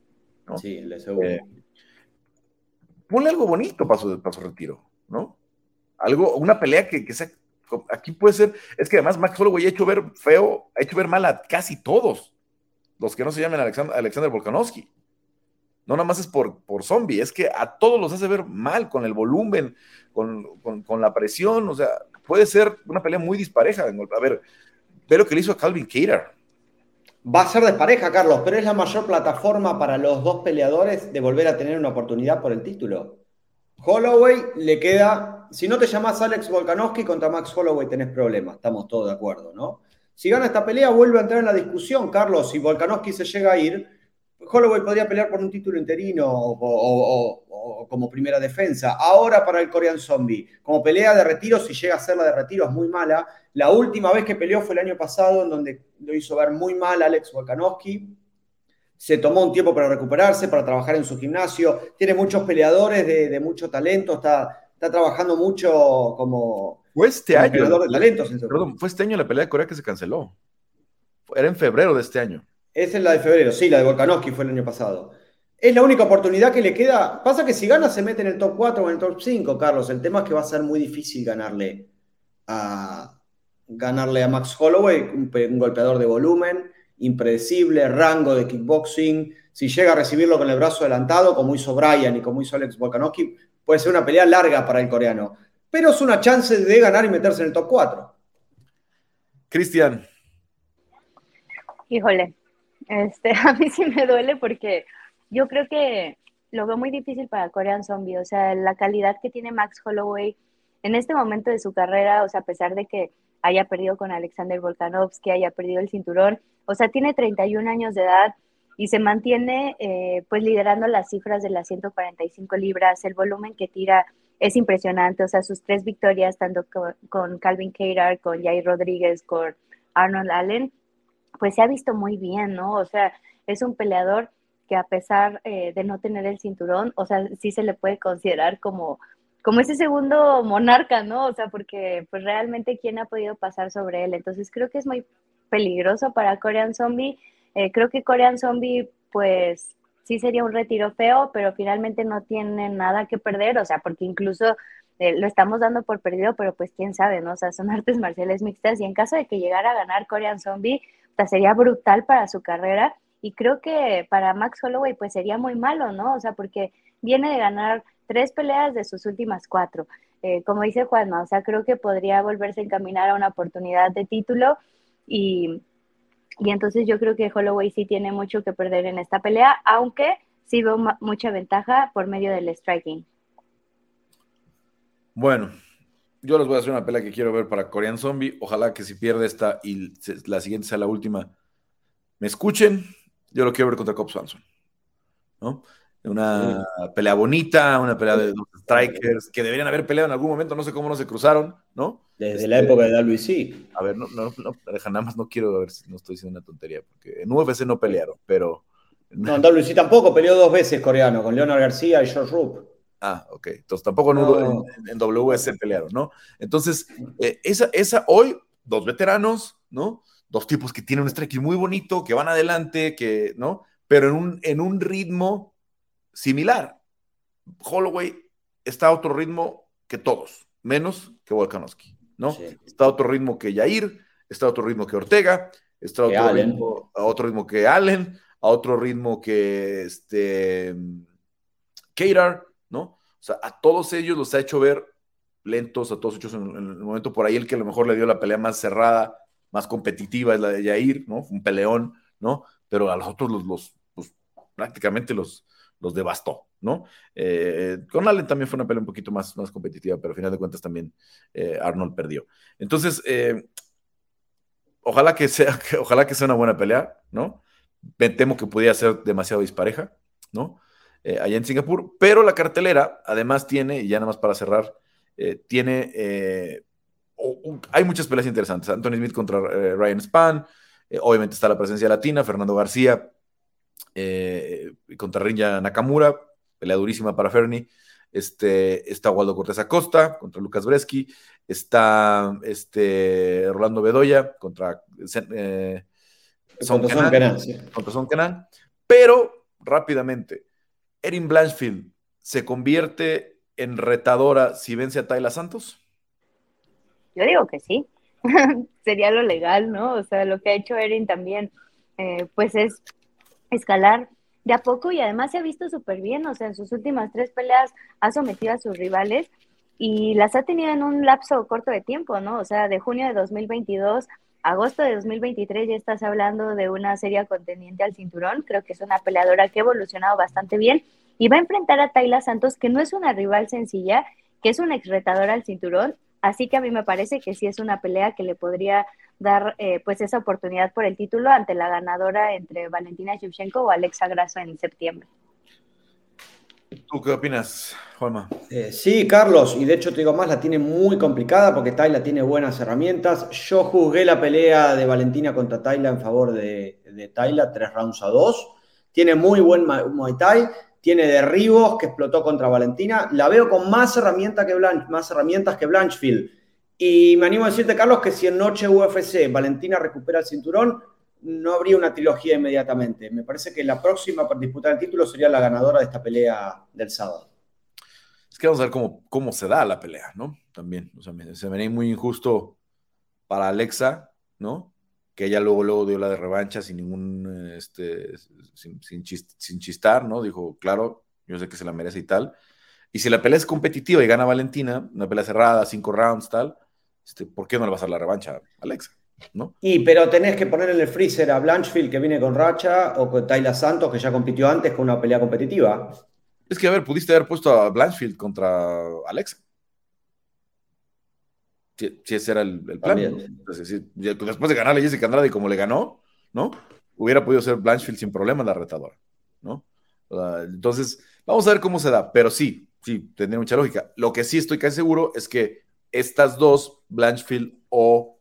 ¿no? Sí, le eh, Ponle algo bonito para su, para su retiro, ¿no? Algo, una pelea que, que sea aquí puede ser, es que además Max Holloway ha hecho ver feo, ha hecho ver mal a casi todos los que no se llaman Alexander, Alexander Volkanovski. No nada más es por, por zombie, es que a todos los hace ver mal con el volumen, con, la presión, o sea, puede ser una pelea muy dispareja. A ver, ve que le hizo a Calvin Cater. Va a ser despareja, Carlos, pero es la mayor plataforma para los dos peleadores de volver a tener una oportunidad por el título. Holloway le queda, si no te llamas Alex Volkanovski, contra Max Holloway tenés problemas, estamos todos de acuerdo, ¿no? Si gana esta pelea, vuelve a entrar en la discusión, Carlos, si Volkanovski se llega a ir, Holloway podría pelear por un título interino o, como primera defensa. Ahora para el Korean Zombie, como pelea de retiro, si llega a ser la de retiro es muy mala. La última vez que peleó fue el año pasado, en donde lo hizo ver muy mal Alex Volkanovski se tomó un tiempo para recuperarse, para trabajar en su gimnasio, tiene muchos peleadores de, mucho talento, está, está, trabajando mucho como, fue este año, peleador de talentos. Perdón, fue este año la pelea de Corea que se canceló. Era en febrero de este año. Esa es la de febrero, sí, la de Volkanovski fue el año pasado. Es la única oportunidad que le queda. Pasa que si gana se mete en el top 4 o en el top 5, Carlos. El tema es que va a ser muy difícil ganarle a, ganarle a Max Holloway, un golpeador de volumen impredecible, rango de kickboxing. Si llega a recibirlo con el brazo adelantado, como hizo Brian y como hizo Alex Volkanovski, puede ser una pelea larga para el coreano. Pero es una chance de ganar y meterse en el top 4. Cristian. Híjole, este, a mí sí me duele porque yo creo que lo veo muy difícil para Korean Zombie. O sea, la calidad que tiene Max Holloway en este momento de su carrera, o sea, a pesar de que haya perdido con Alexander Volkanovski, haya perdido el cinturón, o sea, tiene 31 años de edad y se mantiene eh, pues liderando las cifras de las 145 libras. El volumen que tira es impresionante. O sea, sus tres victorias, tanto con, Calvin Cater, con Jair Rodríguez, con Arnold Allen, pues se ha visto muy bien, ¿no? O sea, es un peleador que a pesar eh, de no tener el cinturón, o sea, sí se le puede considerar como, como ese segundo monarca, ¿no? O sea, porque pues realmente quién ha podido pasar sobre él. Entonces creo que es muy peligroso para Korean Zombie. Eh, creo que Korean Zombie, pues sí sería un retiro feo, pero finalmente no tiene nada que perder, o sea, porque incluso eh, lo estamos dando por perdido, pero pues quién sabe, ¿no? O sea, son artes marciales mixtas y en caso de que llegara a ganar Korean Zombie, pues sería brutal para su carrera y creo que para Max Holloway pues sería muy malo, ¿no? O sea, porque viene de ganar tres peleas de sus últimas cuatro. Eh, como dice Juanma, o sea, creo que podría volverse a encaminar a una oportunidad de título y, entonces yo creo que Holloway sí tiene mucho que perder en esta pelea, aunque sí veo mucha ventaja por medio del striking. Bueno, yo les voy a hacer una pelea que quiero ver para Korean Zombie. Ojalá que si pierde esta y la siguiente sea la última, me escuchen. Yo lo quiero ver contra Cobb Swanson. ¿no? Una pelea bonita, una pelea de dos strikers que deberían haber peleado en algún momento, no sé cómo no se cruzaron, ¿no? Desde la época de WC. A ver, no, no, no, nada más no quiero ver si no estoy diciendo una tontería, porque en UFC no pelearon, pero. No, en WC tampoco, peleó dos veces coreano, con Leonard García y George Roop. Ah, ok. Entonces tampoco en, en, WC pelearon, ¿no? Entonces, eh, esa, esa hoy, dos veteranos, ¿no? Dos tipos que tienen un striking muy bonito, que van adelante, que, ¿no? Pero en un, en un ritmo similar. Holloway está a otro ritmo que todos, menos que Volkanovski, ¿no? Está a otro ritmo que Yair, está a otro ritmo que Ortega, está a otro, ritmo, a otro ritmo que Allen, a otro ritmo que este Katar, ¿no? O sea, a todos ellos los ha hecho ver lentos, a todos hechos en, el momento por ahí el que a lo mejor le dio la pelea más cerrada, más competitiva es la de Yair, ¿no? Un peleón, ¿no? Pero a los otros los, pues, prácticamente los, los devastó, ¿no? Eh, con Allen también fue una pelea un poquito más, más competitiva, pero al final de cuentas también eh, Arnold perdió. Entonces, eh, ojalá, que sea, ojalá que sea una buena pelea, ¿no? Me temo que pudiera ser demasiado dispareja, ¿no? allá en Singapur, pero la cartelera además tiene, y ya nada más para cerrar, tiene, hay muchas peleas interesantes. Anthony Smith contra Ryan Span, obviamente está la presencia latina, Fernando García eh, contra Rinja Nakamura, pelea durísima para Fernie. Este, está Waldo Cortés Acosta contra Lucas Bresky. Está este, Rolando Bedoya contra eh, Son, Kenan, Pero, rápidamente, Erin Blanchfield se convierte en retadora si vence a Tayla Santos. Yo digo que sí. Sería lo legal, ¿no? O sea, lo que ha hecho Erin también, eh, pues es escalar de a poco y además se ha visto súper bien, o sea, en sus últimas tres peleas ha sometido a sus rivales y las ha tenido en un lapso corto de tiempo, ¿no? O sea, de junio de 2022 a agosto de 2023 ya estás hablando de una serie contendiente al cinturón, creo que es una peleadora que ha evolucionado bastante bien y va a enfrentar a Tayla Santos, que no es una rival sencilla, que es una ex retadora al cinturón, así que a mí me parece que sí es una pelea que le podría dar eh, pues esa oportunidad por el título ante la ganadora entre Valentina Shevchenko o Alexa Grasso en septiembre. ¿Tú qué opinas, Juanma? Eh, sí, Carlos, y de hecho te digo más, la tiene muy complicada porque Tayla tiene buenas herramientas. Yo juzgué la pelea de Valentina contra Tayla en favor de, de Tayla, tres rounds a dos. Tiene muy buen Muay Thai, tiene derribos que explotó contra Valentina. La veo con más, herramienta que más herramientas que Blanchfield y me animo a decirte, Carlos, que si en noche UFC Valentina recupera el cinturón, no habría una trilogía inmediatamente. Me parece que la próxima para disputar el título sería la ganadora de esta pelea del sábado. Es que vamos a ver cómo, cómo se da la pelea, ¿no? También, o sea, se me muy injusto para Alexa, ¿no? Que ella luego, luego dio la de revancha sin ningún, este, sin, sin chistar, ¿no? Dijo, claro, yo sé que se la merece y tal. Y si la pelea es competitiva y gana Valentina, una pelea cerrada, cinco rounds, tal, este, ¿por qué no le vas a dar la revancha, Alexa? ¿No? Y pero tenés que poner en el freezer a Blanchfield que viene con racha o con Tayla Santos que ya compitió antes con una pelea competitiva. Es que, a ver, pudiste haber puesto a Blanchfield contra Alexa. Si, ese era el, plan. después de ganarle a Jessica Andrade como le ganó, ¿no? Hubiera podido ser Blanchfield sin problema la retadora, ¿no? Entonces, vamos a ver cómo se da, pero sí, sí, tendría mucha lógica. Lo que sí estoy casi seguro es que estas dos, Blanchfield o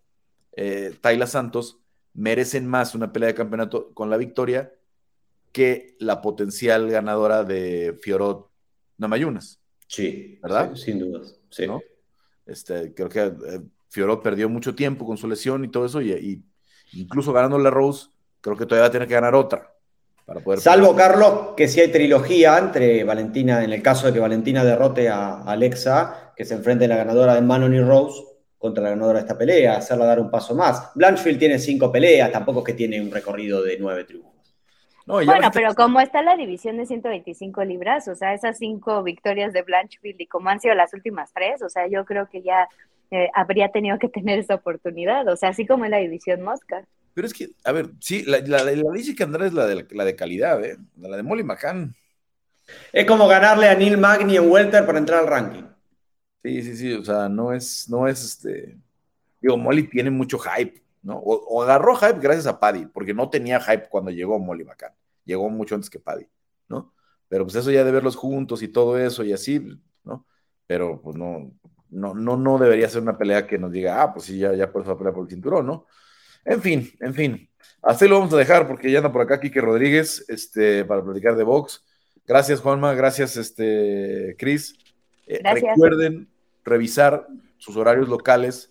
eh, Tayla Santos, merecen más una pelea de campeonato con la victoria que la potencial ganadora de Fiorot Namayunas. Sí, ¿verdad? sin dudas. Sí. Este, creo que eh, Fiorot perdió mucho tiempo con su lesión y todo eso, y, incluso ganando la Rose, creo que todavía va a tener que ganar otra. Para poder Salvo, Carlos, que si hay trilogía entre Valentina, en el caso de que Valentina derrote a Alexa, que se enfrente la ganadora de Manon y Rose contra la ganadora de esta pelea, hacerla dar un paso más. Blanchfield tiene cinco peleas, tampoco es que tiene un recorrido de nueve triunfos. Bueno, pero como está la división de 125 libras, o sea, esas cinco victorias de Blanchfield y como han sido las últimas tres, o sea, yo creo que ya eh, habría tenido que tener esa oportunidad, o sea, así como en la división Mosca. Pero es que, a ver, sí, la, la, la, dice que Andrés es la de, la de calidad, ¿eh? La de Molly McCann. Es como ganarle a Neil Magny en Welter para entrar al ranking. Sí, sí, sí, o sea, no es, no es este. Digo, Molly tiene mucho hype, ¿no? O, agarró hype gracias a Paddy, porque no tenía hype cuando llegó Molly McCann. Llegó mucho antes que Paddy, ¿no? Pero pues eso ya de verlos juntos y todo eso y así, ¿no? Pero pues no, no, no, no debería ser una pelea que nos diga, ah, pues sí, ya, ya por eso va a pelear por el cinturón, ¿no? En fin, en fin. Así lo vamos a dejar porque ya anda por acá Kike Rodríguez, este, para platicar de box. Gracias, Juanma. Gracias, este, Cris. Eh, recuerden revisar sus horarios locales.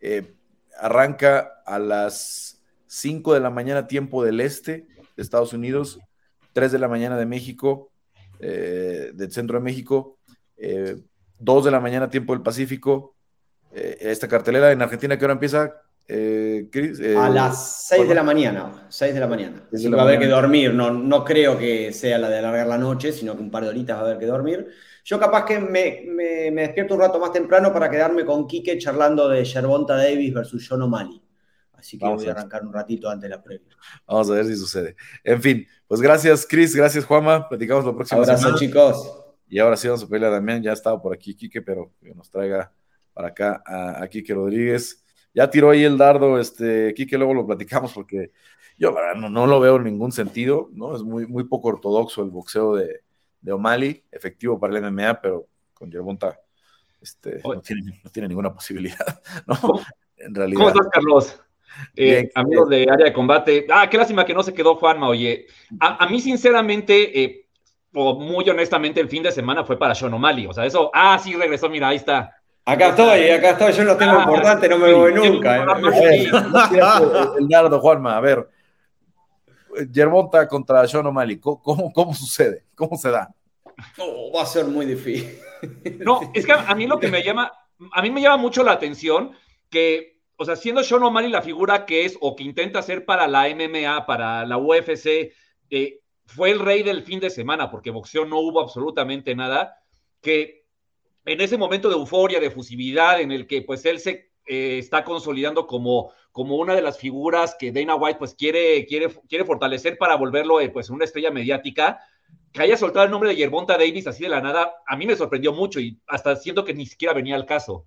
Eh, arranca a las 5 de la mañana tiempo del este de Estados Unidos, 3 de la mañana de México, eh, del centro de México, 2 de la mañana tiempo del Pacífico. esta cartelera en Argentina, ¿qué hora empieza? a las 6 de la mañana, 6 de la mañana. va a haber que dormir, no, no creo que sea la de alargar la noche, sino que un par de horitas va a haber que dormir. Yo capaz que me, despierto un rato más temprano para quedarme con Quique charlando de Gervonta Davis versus John O'Malley. Así que voy a arrancar un ratito antes de la previa. Vamos a ver si sucede. En fin, pues gracias, Chris, gracias, Juama. Platicamos la próxima Abrazo, chicos. Y ahora sí vamos a pedirle a Damián, ya estaba por aquí Quique, pero que nos traiga para acá a, a Quique Rodríguez. Ya tiró ahí el dardo, este, Quique, luego lo platicamos porque yo no, no, lo veo en ningún sentido, ¿no? Es muy, muy poco ortodoxo el boxeo de, de O'Malley, efectivo para el MMA, pero con Yerbonta este, no, tiene, no, tiene, ninguna posibilidad, ¿no? En realidad. ¿Cómo estás, Carlos? Eh, amigos de área de combate. Ah, qué lástima que no se quedó Juanma, oye. A, a mí, sinceramente, eh, o muy honestamente, el fin de semana fue para Sean O'Malley. O sea, eso, ah, sí, regresó, mira, ahí está. Acá estoy, acá estoy, yo lo tengo ah, importante, no me voy nunca. ¿eh? el dardo, Juanma, a ver. Yerbonta contra Sean O'Malley, ¿cómo, ¿cómo, sucede? ¿Cómo se da? Oh, va a ser muy difícil. No, es que a mí lo que me llama, a mí me llama mucho la atención que, o sea, siendo Sean O'Malley la figura que es o que intenta ser para la MMA, para la UFC, eh, fue el rey del fin de semana, porque boxeo no hubo absolutamente nada, que en ese momento de euforia, de fusividad, en el que pues él se eh, está consolidando como, como una de las figuras que Dana White pues quiere, quiere, quiere fortalecer para volverlo eh, pues una estrella mediática, que haya soltado el nombre de Yerbonta Davis así de la nada, a mí me sorprendió mucho y hasta siento que ni siquiera venía al caso.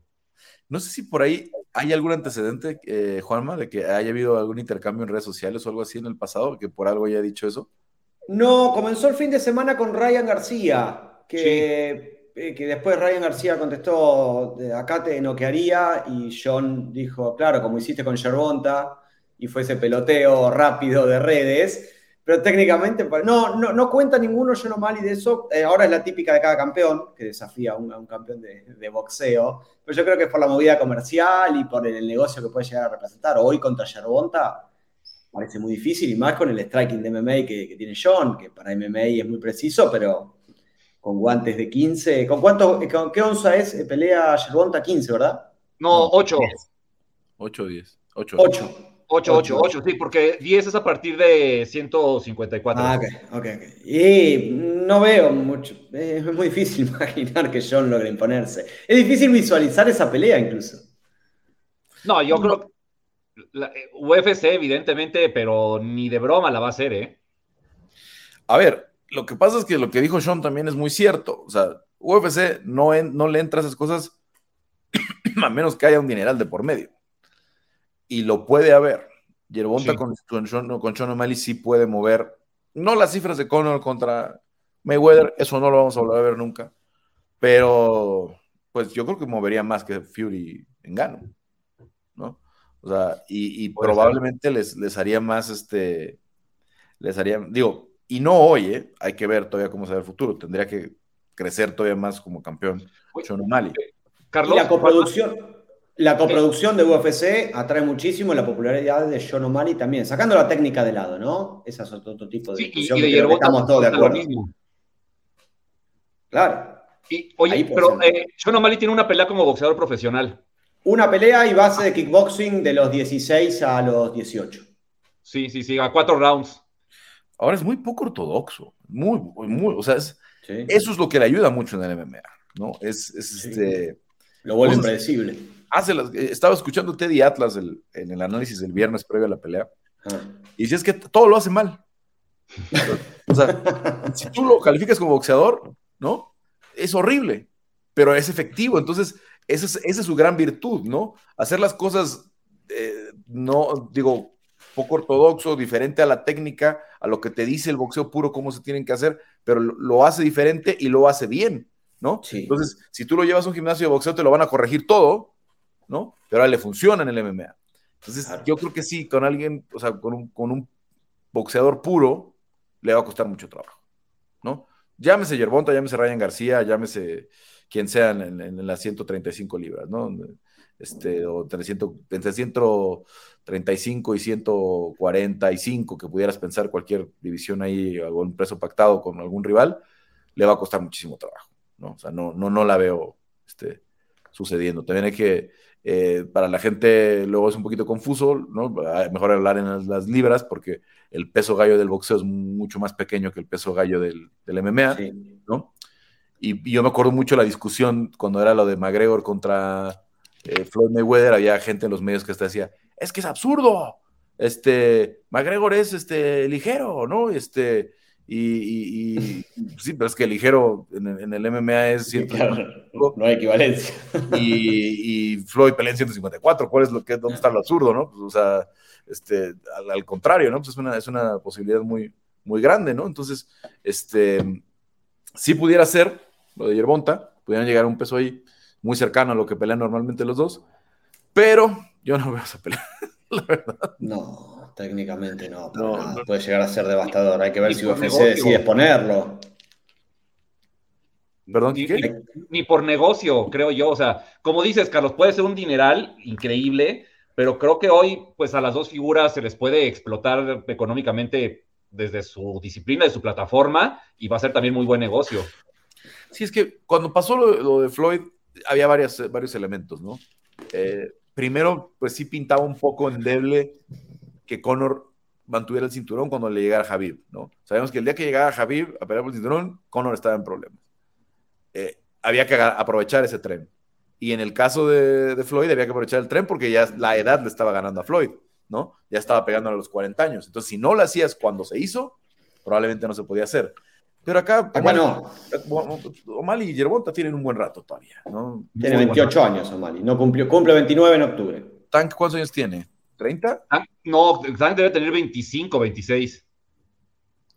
No sé si por ahí hay algún antecedente, eh, Juanma, de que haya habido algún intercambio en redes sociales o algo así en el pasado, que por algo haya dicho eso. No, comenzó el fin de semana con Ryan García, que, eh, que después Ryan García contestó, acá te noquearía, y John dijo, claro, como hiciste con Yerbonta, y fue ese peloteo rápido de redes pero técnicamente, no, no, no cuenta ninguno yo no mal y de eso. Eh, ahora es la típica de cada campeón, que desafía a un, a un campeón de, de, boxeo. Pero yo creo que es por la movida comercial y por el negocio que puede llegar a representar. Hoy contra Yerbonta parece muy difícil, y más con el striking de MMA que, que, tiene John, que para MMA es muy preciso, pero con guantes de 15. ¿Con cuánto, con qué onza es? Pelea Yerbonta 15, ¿verdad? No, 8. 8 10. 8. 8. 8, 8, 8, sí, porque 10 es a partir de 154. Ah, ok, ok, ok. Y no veo mucho, es muy difícil imaginar que John logre imponerse. Es difícil visualizar esa pelea incluso. No, yo creo que la, eh, UFC evidentemente, pero ni de broma la va a hacer, ¿eh? A ver, lo que pasa es que lo que dijo Sean también es muy cierto. O sea, UFC no, en, no le entra a esas cosas a menos que haya un dineral de por medio y lo puede haber. Yerbonta sí. con, con, con Sean O'Malley sí puede mover, no las cifras de Conor contra Mayweather, eso no lo vamos a volver a ver nunca, pero pues yo creo que movería más que Fury en gano, ¿no? O sea, y, y probablemente les, les, haría más, este, les haría, digo, y no hoy, ¿eh? hay que ver todavía cómo será el futuro, tendría que crecer todavía más como campeón Sean O'Malley. Carlos, y la coproducción, la coproducción de UFC atrae muchísimo la popularidad de John O'Malley también, sacando la técnica de lado, ¿no? Ese es otro, tipo de discusión y, y de estamos todos de acuerdo. Claro. Y, oye, pero eh, John O'Malley tiene una pelea como boxeador profesional. Una pelea y base de kickboxing de los 16 a los 18. Sí, sí, sí, a cuatro rounds. Ahora es muy poco ortodoxo, muy, muy, o sea, es, sí. eso es lo que le ayuda mucho en el MMA, ¿no? Es, es sí. este... Lo vuelve impredecible hace las, eh, estaba escuchando Teddy Atlas el, en el análisis del viernes previo a la pelea. Ah. Y si es que todo lo hace mal. O sea, si tú lo calificas como boxeador, ¿no? Es horrible, pero es efectivo. Entonces, esa es, esa es su gran virtud, ¿no? Hacer las cosas, eh, no, digo, poco ortodoxo, diferente a la técnica, a lo que te dice el boxeo puro, cómo se tienen que hacer, pero lo, lo hace diferente y lo hace bien, ¿no? Sí. Entonces, si tú lo llevas a un gimnasio de boxeo, te lo van a corregir todo, ¿no? Pero a él le funciona en el MMA. Entonces, claro. yo creo que sí, con alguien, o sea, con un, con un, boxeador puro, le va a costar mucho trabajo, ¿no? Llámese Yerbonta, llámese Ryan García, llámese quien sea en, en, en las 135 libras, ¿no? Este, o entre, 100, entre 135 y 145, que pudieras pensar cualquier división ahí, algún preso pactado con algún rival, le va a costar muchísimo trabajo, ¿no? O sea, no, no, no la veo este, sucediendo. También hay que eh, para la gente luego es un poquito confuso, ¿no? Mejor hablar en las, libras porque el peso gallo del boxeo es mucho más pequeño que el peso gallo del, del MMA, sí. ¿no? Y, y, yo me acuerdo mucho la discusión cuando era lo de McGregor contra eh, Floyd Mayweather, había gente en los medios que hasta decía, es que es absurdo. Este, McGregor es este, ligero, ¿no? Este, y, sí, pero es que ligero en, el MMA es no hay equivalencia. Y, Floyd pelea en 154, ¿cuál es lo que, dónde está lo absurdo, no? Pues, o sea, este, al, contrario, ¿no? Pues es una, es una posibilidad muy, muy grande, ¿no? Entonces, este, si pudiera ser lo de Yerbonta, pudieran llegar a un peso ahí muy cercano a lo que pelean normalmente los dos, pero yo no veo esa pelea, la verdad. No, técnicamente no, puede llegar a ser devastador, hay que ver si UFC decide exponerlo. Perdón, ni, ni, por negocio, creo yo. O sea, como dices, Carlos, puede ser un dineral increíble, pero creo que hoy, pues a las dos figuras se les puede explotar económicamente desde su disciplina, de su plataforma, y va a ser también muy buen negocio. Sí, es que cuando pasó lo, de Floyd, había varias, varios elementos, ¿no? Eh, primero, pues sí pintaba un poco endeble que Conor mantuviera el cinturón cuando le llegara a Javib, ¿no? Sabemos que el día que llegara Javib a pelear por el cinturón, Conor estaba en problemas. Eh, había que aprovechar ese tren. Y en el caso de, de, Floyd, había que aprovechar el tren porque ya la edad le estaba ganando a Floyd, ¿no? Ya estaba pegando a los 40 años. Entonces, si no lo hacías cuando se hizo, probablemente no se podía hacer. Pero acá, bueno, O'Malley y Yerbonta tienen un buen rato todavía. ¿no? Tiene 28 años O'Malley, no cumplió, cumple 29 en octubre. ¿Tank cuántos años tiene? ¿30? no, Tank debe tener 25, 26.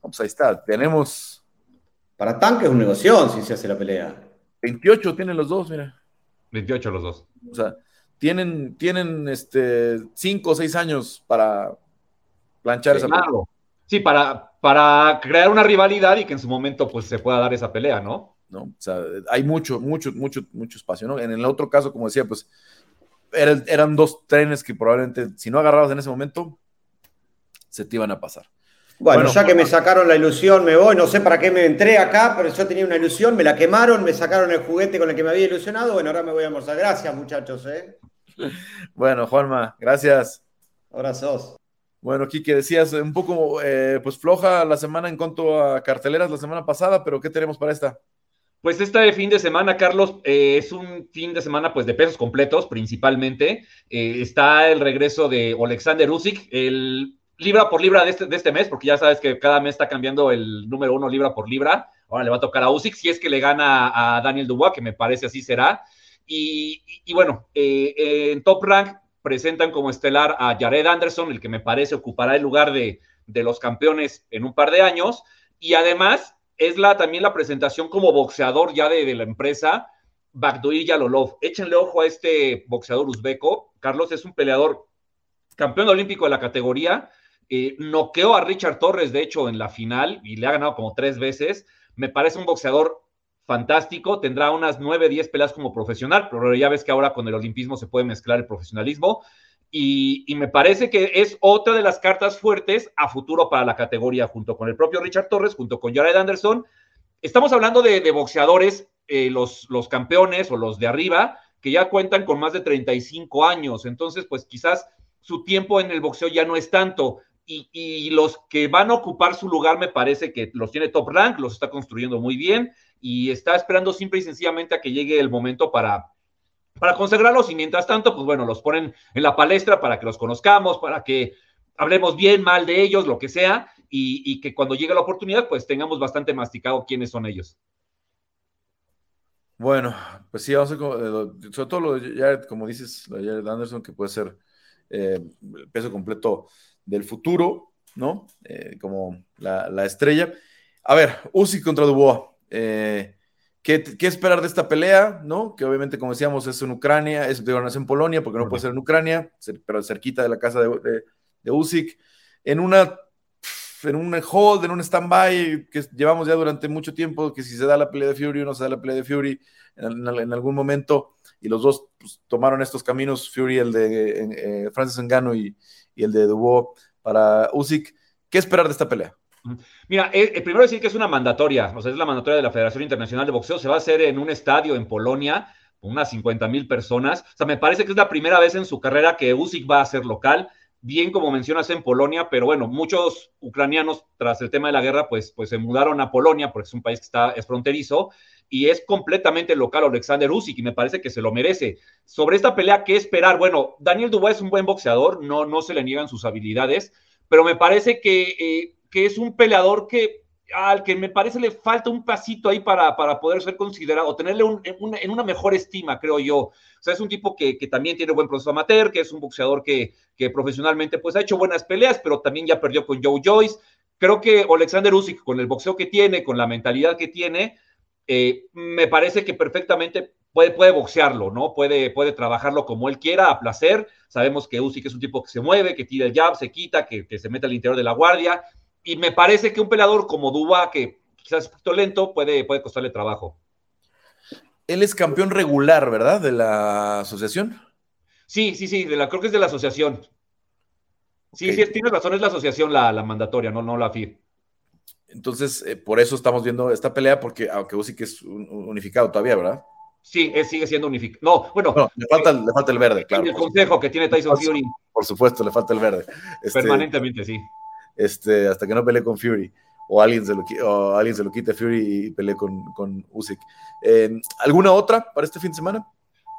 Pues ahí está, tenemos... Para Tank es un negocio si se hace la pelea. 28 tienen los dos, mira. 28 los dos. O sea, tienen, tienen este, 5 o 6 años para planchar esa pelea. Sí, para, para crear una rivalidad y que en su momento pues se pueda dar esa pelea, ¿no? ¿no? O sea, hay mucho, mucho, mucho, mucho espacio, ¿no? En el otro caso, como decía, pues eran, dos trenes que probablemente, si no agarrabas en ese momento, se te iban a pasar. Bueno, ya que me sacaron la ilusión, me voy, no sé para qué me entré acá, pero yo tenía una ilusión, me la quemaron, me sacaron el juguete con el que me había ilusionado, bueno, ahora me voy a almorzar. Gracias, muchachos, ¿eh? Bueno, Juanma, gracias. Abrazos. Bueno, Kike, decías un poco eh, pues floja la semana en cuanto a carteleras la semana pasada, pero ¿qué tenemos para esta? Pues este fin de semana, Carlos, eh, es un fin de semana pues de pesos completos principalmente. Eh, está el regreso de Alexander Usyk, el libra por libra de este, de este mes, porque ya sabes que cada mes está cambiando el número uno libra por libra. Ahora le va a tocar a Usyk si es que le gana a Daniel Dubois, que me parece así será. Y, y bueno, en Top Rank presentan como estelar a Jared Anderson, el que me parece ocupará el lugar de, los campeones en un par de años, y además es la, también la presentación como boxeador ya de, la empresa, Bagdoir Yalolov. Échenle ojo a este boxeador uzbeco. Carlos es un peleador campeón olímpico de la categoría. Eh, noqueó a Richard Torres, de hecho, en la final y le ha ganado como tres veces. Me parece un boxeador fantástico, tendrá unas 9, 10 peleas como profesional, pero ya ves que ahora con el olimpismo se puede mezclar el profesionalismo. Y, me parece que es otra de las cartas fuertes a futuro para la categoría, junto con el propio Richard Torres, junto con Jared Anderson. Estamos hablando de, boxeadores, eh, los, campeones o los de arriba, que ya cuentan con más de 35 años. Entonces, pues quizás su tiempo en el boxeo ya no es tanto. Y, y, los que van a ocupar su lugar me parece que los tiene top rank, los está construyendo muy bien y está esperando simple y sencillamente a que llegue el momento para, para consagrarlos y mientras tanto, pues bueno, los ponen en la palestra para que los conozcamos, para que hablemos bien, mal de ellos, lo que sea, y, que cuando llegue la oportunidad, pues tengamos bastante masticado quiénes son ellos. Bueno, pues sí, vamos a, eh, sobre todo lo de Jared, como dices, de Jared Anderson, que puede ser eh, el peso completo del futuro, ¿no? Eh, como la, la, estrella. A ver, Uzi contra Dubois. Eh, ¿qué, esperar de esta pelea? ¿no? Que obviamente, como decíamos, es en Ucrania, es, es en Polonia, porque no puede ser en Ucrania, pero cerquita de la casa de, de, Usyk, en una en un hold, en un stand-by que llevamos ya durante mucho tiempo, que si se da la pelea de Fury o no se da la pelea de Fury en, algún momento, y los dos pues, tomaron estos caminos, Fury, el de eh, Francis Ngannou y, y, el de Dubois para Usyk. ¿Qué esperar de esta pelea? Mira, eh, eh, primero decir que es una mandatoria, o sea, es la mandatoria de la Federación Internacional de Boxeo, se va a hacer en un estadio en Polonia, con unas 50 mil personas, o sea, me parece que es la primera vez en su carrera que Usyk va a ser local, bien como mencionas en Polonia, pero bueno, muchos ucranianos tras el tema de la guerra, pues, pues se mudaron a Polonia porque es un país que está, es fronterizo y es completamente local Alexander Usyk y me parece que se lo merece. Sobre esta pelea, ¿qué esperar? Bueno, Daniel Dubois es un buen boxeador, no, no se le niegan sus habilidades, pero me parece que, eh, que es un peleador que al que me parece le falta un pasito ahí para, para poder ser considerado, tenerle un, en una mejor estima, creo yo. O sea, es un tipo que, que, también tiene buen proceso amateur, que es un boxeador que, que profesionalmente pues ha hecho buenas peleas, pero también ya perdió con Joe Joyce. Creo que Alexander Usyk, con el boxeo que tiene, con la mentalidad que tiene, eh, me parece que perfectamente puede, puede boxearlo, ¿no? Puede, puede trabajarlo como él quiera, a placer. Sabemos que Usyk es un tipo que se mueve, que tira el jab, se quita, que se mete al interior de la guardia. Y me parece que un peleador como Duba, que quizás es un poquito lento, puede, puede costarle trabajo. Él es campeón regular, ¿verdad? De la asociación. Sí, sí, sí, de la, creo que es de la asociación. Sí, okay. sí, tienes razón, es la asociación la, la mandatoria, no, no la FIB. Entonces, eh, por eso estamos viendo esta pelea, porque aunque Usyk es unificado todavía, ¿verdad? Sí, él sigue siendo unificado. No, bueno. No, le, falta, le falta el verde, claro. El consejo que tiene Tyson Fury. Por supuesto, le falta el verde. Este, Permanentemente, sí. Este, hasta que no pelee con Fury. O alguien se lo, o quite Fury y pelee con, con Usyk. Eh, ¿Alguna otra para este fin de semana?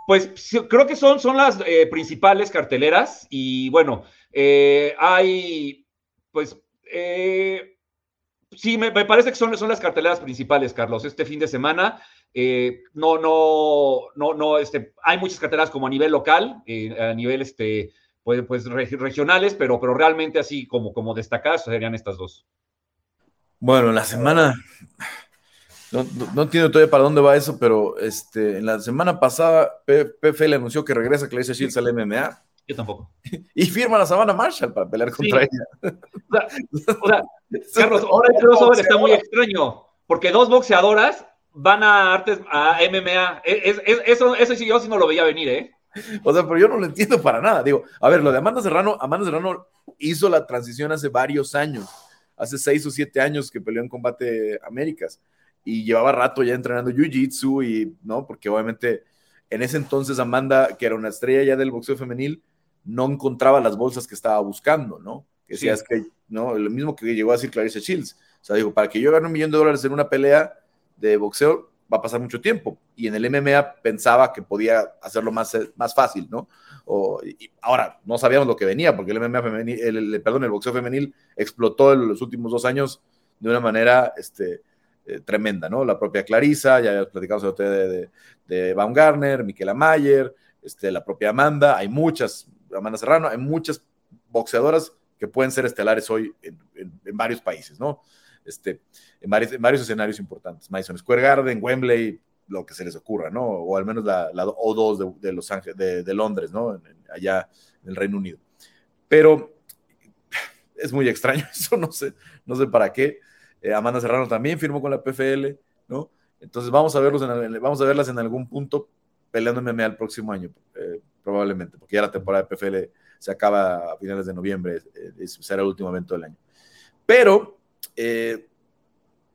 Pues creo que son, son las eh, principales carteleras. Y bueno, eh, hay, pues, sí, me, parece que son, son las carteleras principales, Carlos. Este fin de semana, no, no, no, no, este, hay muchas carteleras como a nivel local, a nivel, este, pues, pues regionales, pero, pero realmente así como, como destacadas serían estas dos. Bueno, la semana, no, no, entiendo todavía para dónde va eso, pero este, en la semana pasada PFL anunció que regresa Clarissa Shields al MMA. Yo tampoco. Y firma la Savannah Marshall para pelear contra sí. ella. O sea, o sea Carlos, ahora el crossover está muy extraño, porque dos boxeadoras van a artes a MMA. Es, es, eso, eso sí, yo sí no lo veía venir, ¿eh? O sea, pero yo no lo entiendo para nada. Digo, a ver, lo de Amanda Serrano, Amanda Serrano hizo la transición hace varios años, hace seis o siete años que peleó en Combate Américas y llevaba rato ya entrenando Jiu-Jitsu y, ¿no? Porque obviamente en ese entonces Amanda, que era una estrella ya del boxeo femenil, no encontraba las bolsas que estaba buscando, ¿no? Que sí. es que, ¿no? Lo mismo que llegó a decir Clarissa Shields. O sea, digo, para que yo gane un millón de dólares en una pelea de boxeo, va a pasar mucho tiempo. Y en el MMA pensaba que podía hacerlo más, más fácil, ¿no? O, ahora, no sabíamos lo que venía, porque el MMA femenil, el, el, perdón, el boxeo femenil explotó en los últimos dos años de una manera este, eh, tremenda, ¿no? La propia Clarisa, ya platicamos de, de, de Baumgartner, Miquela Mayer, este, la propia Amanda, hay muchas, Amanda Serrano, hay muchas boxeadoras que pueden ser estelares hoy en, en, en varios países, ¿no? Este, en, varios, varios escenarios importantes, Madison Square Garden, Wembley, lo que se les ocurra, ¿no? O al menos la, la O2 de, Los Ángeles, de, Londres, ¿no? allá en el Reino Unido. Pero es muy extraño eso, no sé, no sé para qué. Eh, Amanda Serrano también firmó con la PFL, ¿no? Entonces vamos a, verlos vamos a verlas en algún punto peleando MMA el próximo año, eh, probablemente, porque ya la temporada de PFL se acaba a finales de noviembre, eh, será el último evento del año. Pero eh,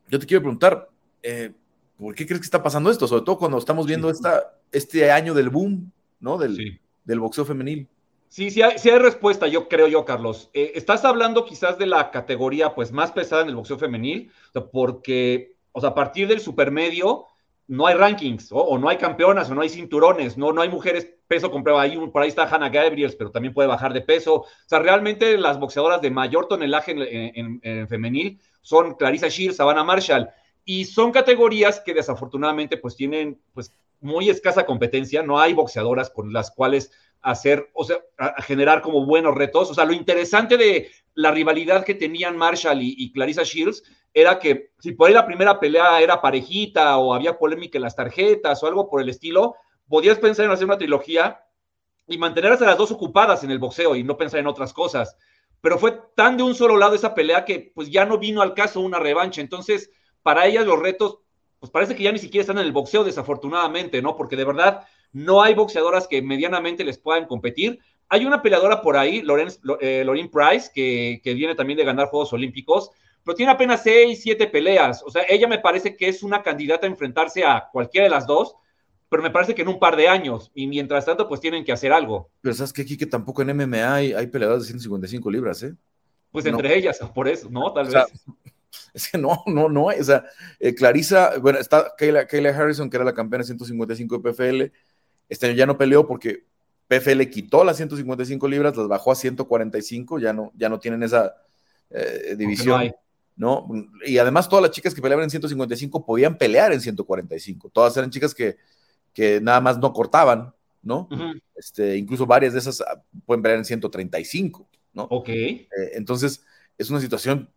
yo te quiero preguntar, eh, ¿por qué crees que está pasando esto? Sobre todo cuando estamos viendo esta, este año del boom, ¿no? Del, sí. del boxeo femenil. Sí, sí hay, sí hay, respuesta, yo creo yo, Carlos. Eh, estás hablando quizás de la categoría pues más pesada en el boxeo femenil, porque, o sea, a partir del supermedio no hay rankings, o, no hay campeonas, o no hay cinturones, no, no hay mujeres peso con prueba. Ahí, por ahí está Hannah Gabriels, pero también puede bajar de peso. O sea, realmente las boxeadoras de mayor tonelaje en, en, en, en femenil son Clarissa Shields, Savannah Marshall, y son categorías que desafortunadamente pues tienen pues muy escasa competencia, no hay boxeadoras con las cuales hacer, o sea, generar como buenos retos. O sea, lo interesante de la rivalidad que tenían Marshall y, y Clarissa Shields era que si por ahí la primera pelea era parejita o había polémica en las tarjetas o algo por el estilo, podías pensar en hacer una trilogía y mantenerse las dos ocupadas en el boxeo y no pensar en otras cosas. Pero fue tan de un solo lado esa pelea que pues ya no vino al caso una revancha. Entonces, para ellas los retos, pues parece que ya ni siquiera están en el boxeo, desafortunadamente, ¿no? Porque de verdad no hay boxeadoras que medianamente les puedan competir. Hay una peleadora por ahí, Lorenz, eh, Price, que, que viene también de ganar Juegos Olímpicos, pero tiene apenas seis, siete peleas. O sea, ella me parece que es una candidata a enfrentarse a cualquiera de las dos pero me parece que en un par de años, y mientras tanto, pues tienen que hacer algo. Pero sabes que aquí que tampoco en MMA hay, hay peleadores de 155 libras, ¿eh? Pues entre ellas, por eso, ¿no? Tal vez. Es que no, no, no, o sea, eh, Clarisa, bueno, está Kayla, Harrison, que era la campeona de 155 de PFL, este año ya no peleó porque PFL quitó las 155 libras, las bajó a 145, ya no, ya no tienen esa eh, división. No, Y además todas las chicas que peleaban en 155 podían pelear en 145. Todas eran chicas que, que nada más no cortaban, ¿no? este, incluso varias de esas ah, pueden pelear en 135, ¿no? Ok. Eh, entonces, es una situación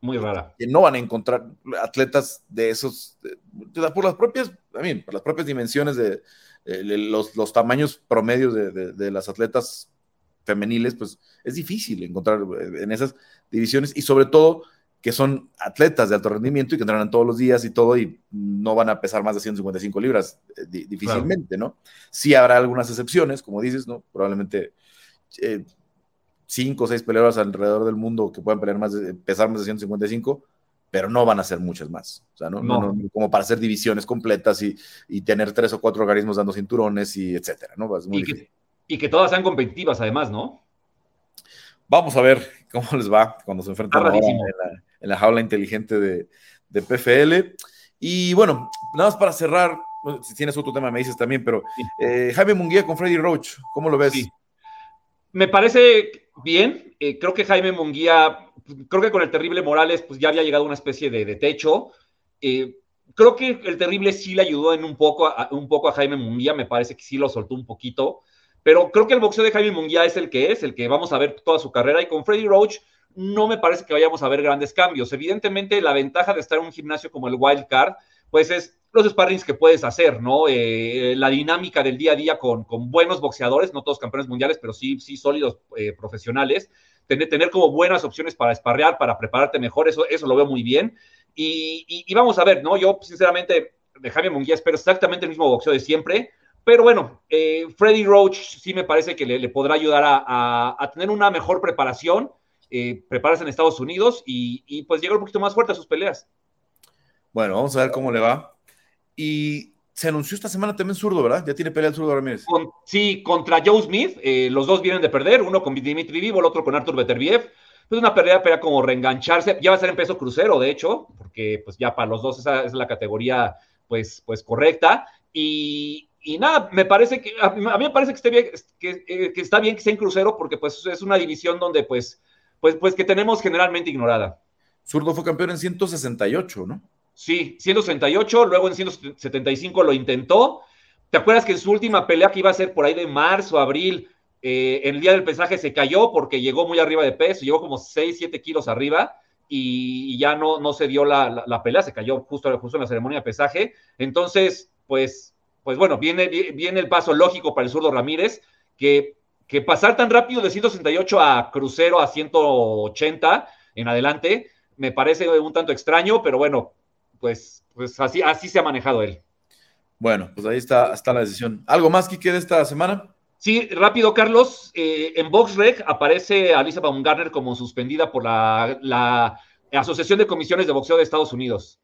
muy rara. Que no van a encontrar atletas de esos, por las propias, también, por las propias dimensiones de, los, los, tamaños promedios de, de, las atletas femeniles, pues es difícil encontrar eh, en esas divisiones y sobre todo que son atletas de alto rendimiento y que entrenan todos los días y todo y no van a pesar más de 155 libras eh, difícilmente, ¿no? Sí habrá algunas excepciones, como dices, ¿no? Probablemente eh, cinco o seis peleadores alrededor del mundo que puedan pelear más de, pesar más de 155, pero no van a ser muchas más. O sea, ¿no? no. como para hacer divisiones completas y, y, tener tres o cuatro organismos dando cinturones y etcétera, ¿no? y, que, y, que, todas sean competitivas, además, ¿no? Vamos a ver cómo les va cuando se enfrentan en la, en la, jaula inteligente de, de, PFL. Y bueno, nada más para cerrar, si tienes otro tema me dices también, pero eh, Jaime Munguía con Freddy Roach, ¿cómo lo ves? Me parece bien. Eh, creo que Jaime Munguía, creo que con el terrible Morales, pues ya había llegado a una especie de, techo. Eh, creo que el terrible sí le ayudó en un poco, a, un poco a Jaime Munguía, me parece que sí lo soltó un poquito. Pero creo que el boxeo de Jaime Munguía es el que es, el que vamos a ver toda su carrera. Y con Freddy Roach no me parece que vayamos a ver grandes cambios. Evidentemente, la ventaja de estar en un gimnasio como el Wild Card, pues es los sparrings que puedes hacer, ¿no? Eh, la dinámica del día a día con, con, buenos boxeadores, no todos campeones mundiales, pero sí, sí sólidos eh, profesionales. Tener, tener, como buenas opciones para esparrear, para prepararte mejor, eso, eso lo veo muy bien. Y, y, vamos a ver, ¿no? Yo, sinceramente, de Jaime Munguía espero exactamente el mismo boxeo de siempre. Pero bueno, eh, Freddy Roach sí me parece que le, podrá ayudar a, a, tener una mejor preparación, eh, prepararse en Estados Unidos y, y pues llegar un poquito más fuerte a sus peleas. Bueno, vamos a ver cómo le va. Y se anunció esta semana también zurdo, ¿verdad? Ya tiene pelea el zurdo Ramírez. sí, contra Joe Smith. Eh, los dos vienen de perder, uno con Dimitri Vivo, el otro con Artur Beterbiev. Es una pelea, pelea como reengancharse. Ya va a ser en peso crucero, de hecho, porque pues ya para los dos esa es la categoría pues, pues correcta. Y, y nada, me parece que a mí, me parece que, esté bien, que, que, está bien que sea en crucero porque pues es una división donde pues, pues, pues que tenemos generalmente ignorada. Zurdo fue campeón en 168, ¿no? Sí, 168, luego en 175 lo intentó. ¿Te acuerdas que en su última pelea que iba a ser por ahí de marzo, abril, eh, en el día del pesaje se cayó porque llegó muy arriba de peso, llegó como 6, 7 kilos arriba y, ya no, no se dio la, la, pelea, se cayó justo, justo en la ceremonia de pesaje. Entonces, pues, pues bueno, viene, viene el paso lógico para el zurdo Ramírez, que, que pasar tan rápido de 168 a crucero a 180 en adelante, me parece un tanto extraño, pero bueno, pues, pues así, así se ha manejado él. Bueno, pues ahí está, está la decisión. ¿Algo más, que de esta semana? Sí, rápido, Carlos. Eh, en BoxRec aparece Alisa Baumgartner como suspendida por la, la, Asociación de Comisiones de Boxeo de Estados Unidos.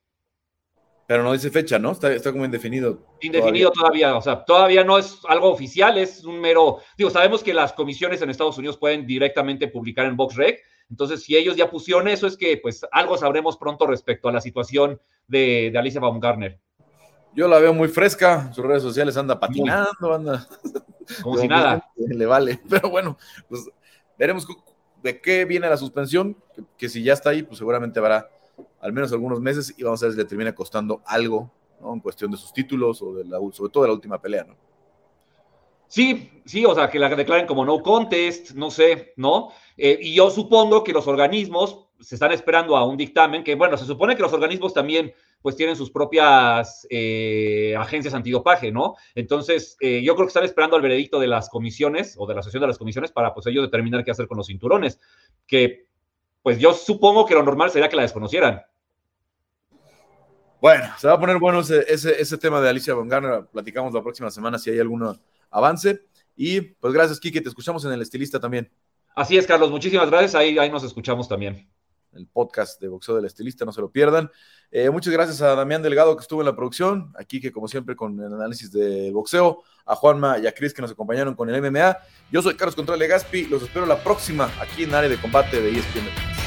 Pero no dice fecha, ¿no? Está, está como indefinido. Indefinido todavía. todavía, o sea, todavía no es algo oficial, es un mero. Digo, sabemos que las comisiones en Estados Unidos pueden directamente publicar en BoxRec, entonces, si ellos ya pusieron eso, es que pues algo sabremos pronto respecto a la situación de, Alicia Baumgartner. Yo la veo muy fresca, en sus redes sociales anda patinando, anda. Como si nada. Le vale. Pero bueno, pues veremos de qué viene la suspensión, que, si ya está ahí, pues seguramente habrá al menos algunos meses y vamos a ver si le termina costando algo, ¿no? En cuestión de sus títulos o de la, sobre todo de la última pelea, ¿no? Sí, sí, o sea, que la declaren como no contest, no sé, ¿no? Eh, y yo supongo que los organismos se están esperando a un dictamen, que bueno, se supone que los organismos también pues tienen sus propias eh, agencias antidopaje, ¿no? Entonces, eh, yo creo que están esperando al veredicto de las comisiones o de la sesión de las comisiones para pues ellos determinar qué hacer con los cinturones, que pues yo supongo que lo normal sería que la desconocieran. Bueno, se va a poner bueno ese, ese, tema de Alicia Bongarner, platicamos la próxima semana si hay algún avance. Y pues gracias, Kike, te escuchamos en el estilista también. Así es, Carlos, muchísimas gracias. Ahí, ahí nos escuchamos también. el podcast de Boxeo del Estilista, no se lo pierdan. Eh, muchas gracias a Damián Delgado que estuvo en la producción, aquí que como siempre con el análisis del boxeo, a Juanma y a Cris que nos acompañaron con el MMA. Yo soy Carlos Contreras Gaspi, los espero la próxima aquí en área de combate de ESPN.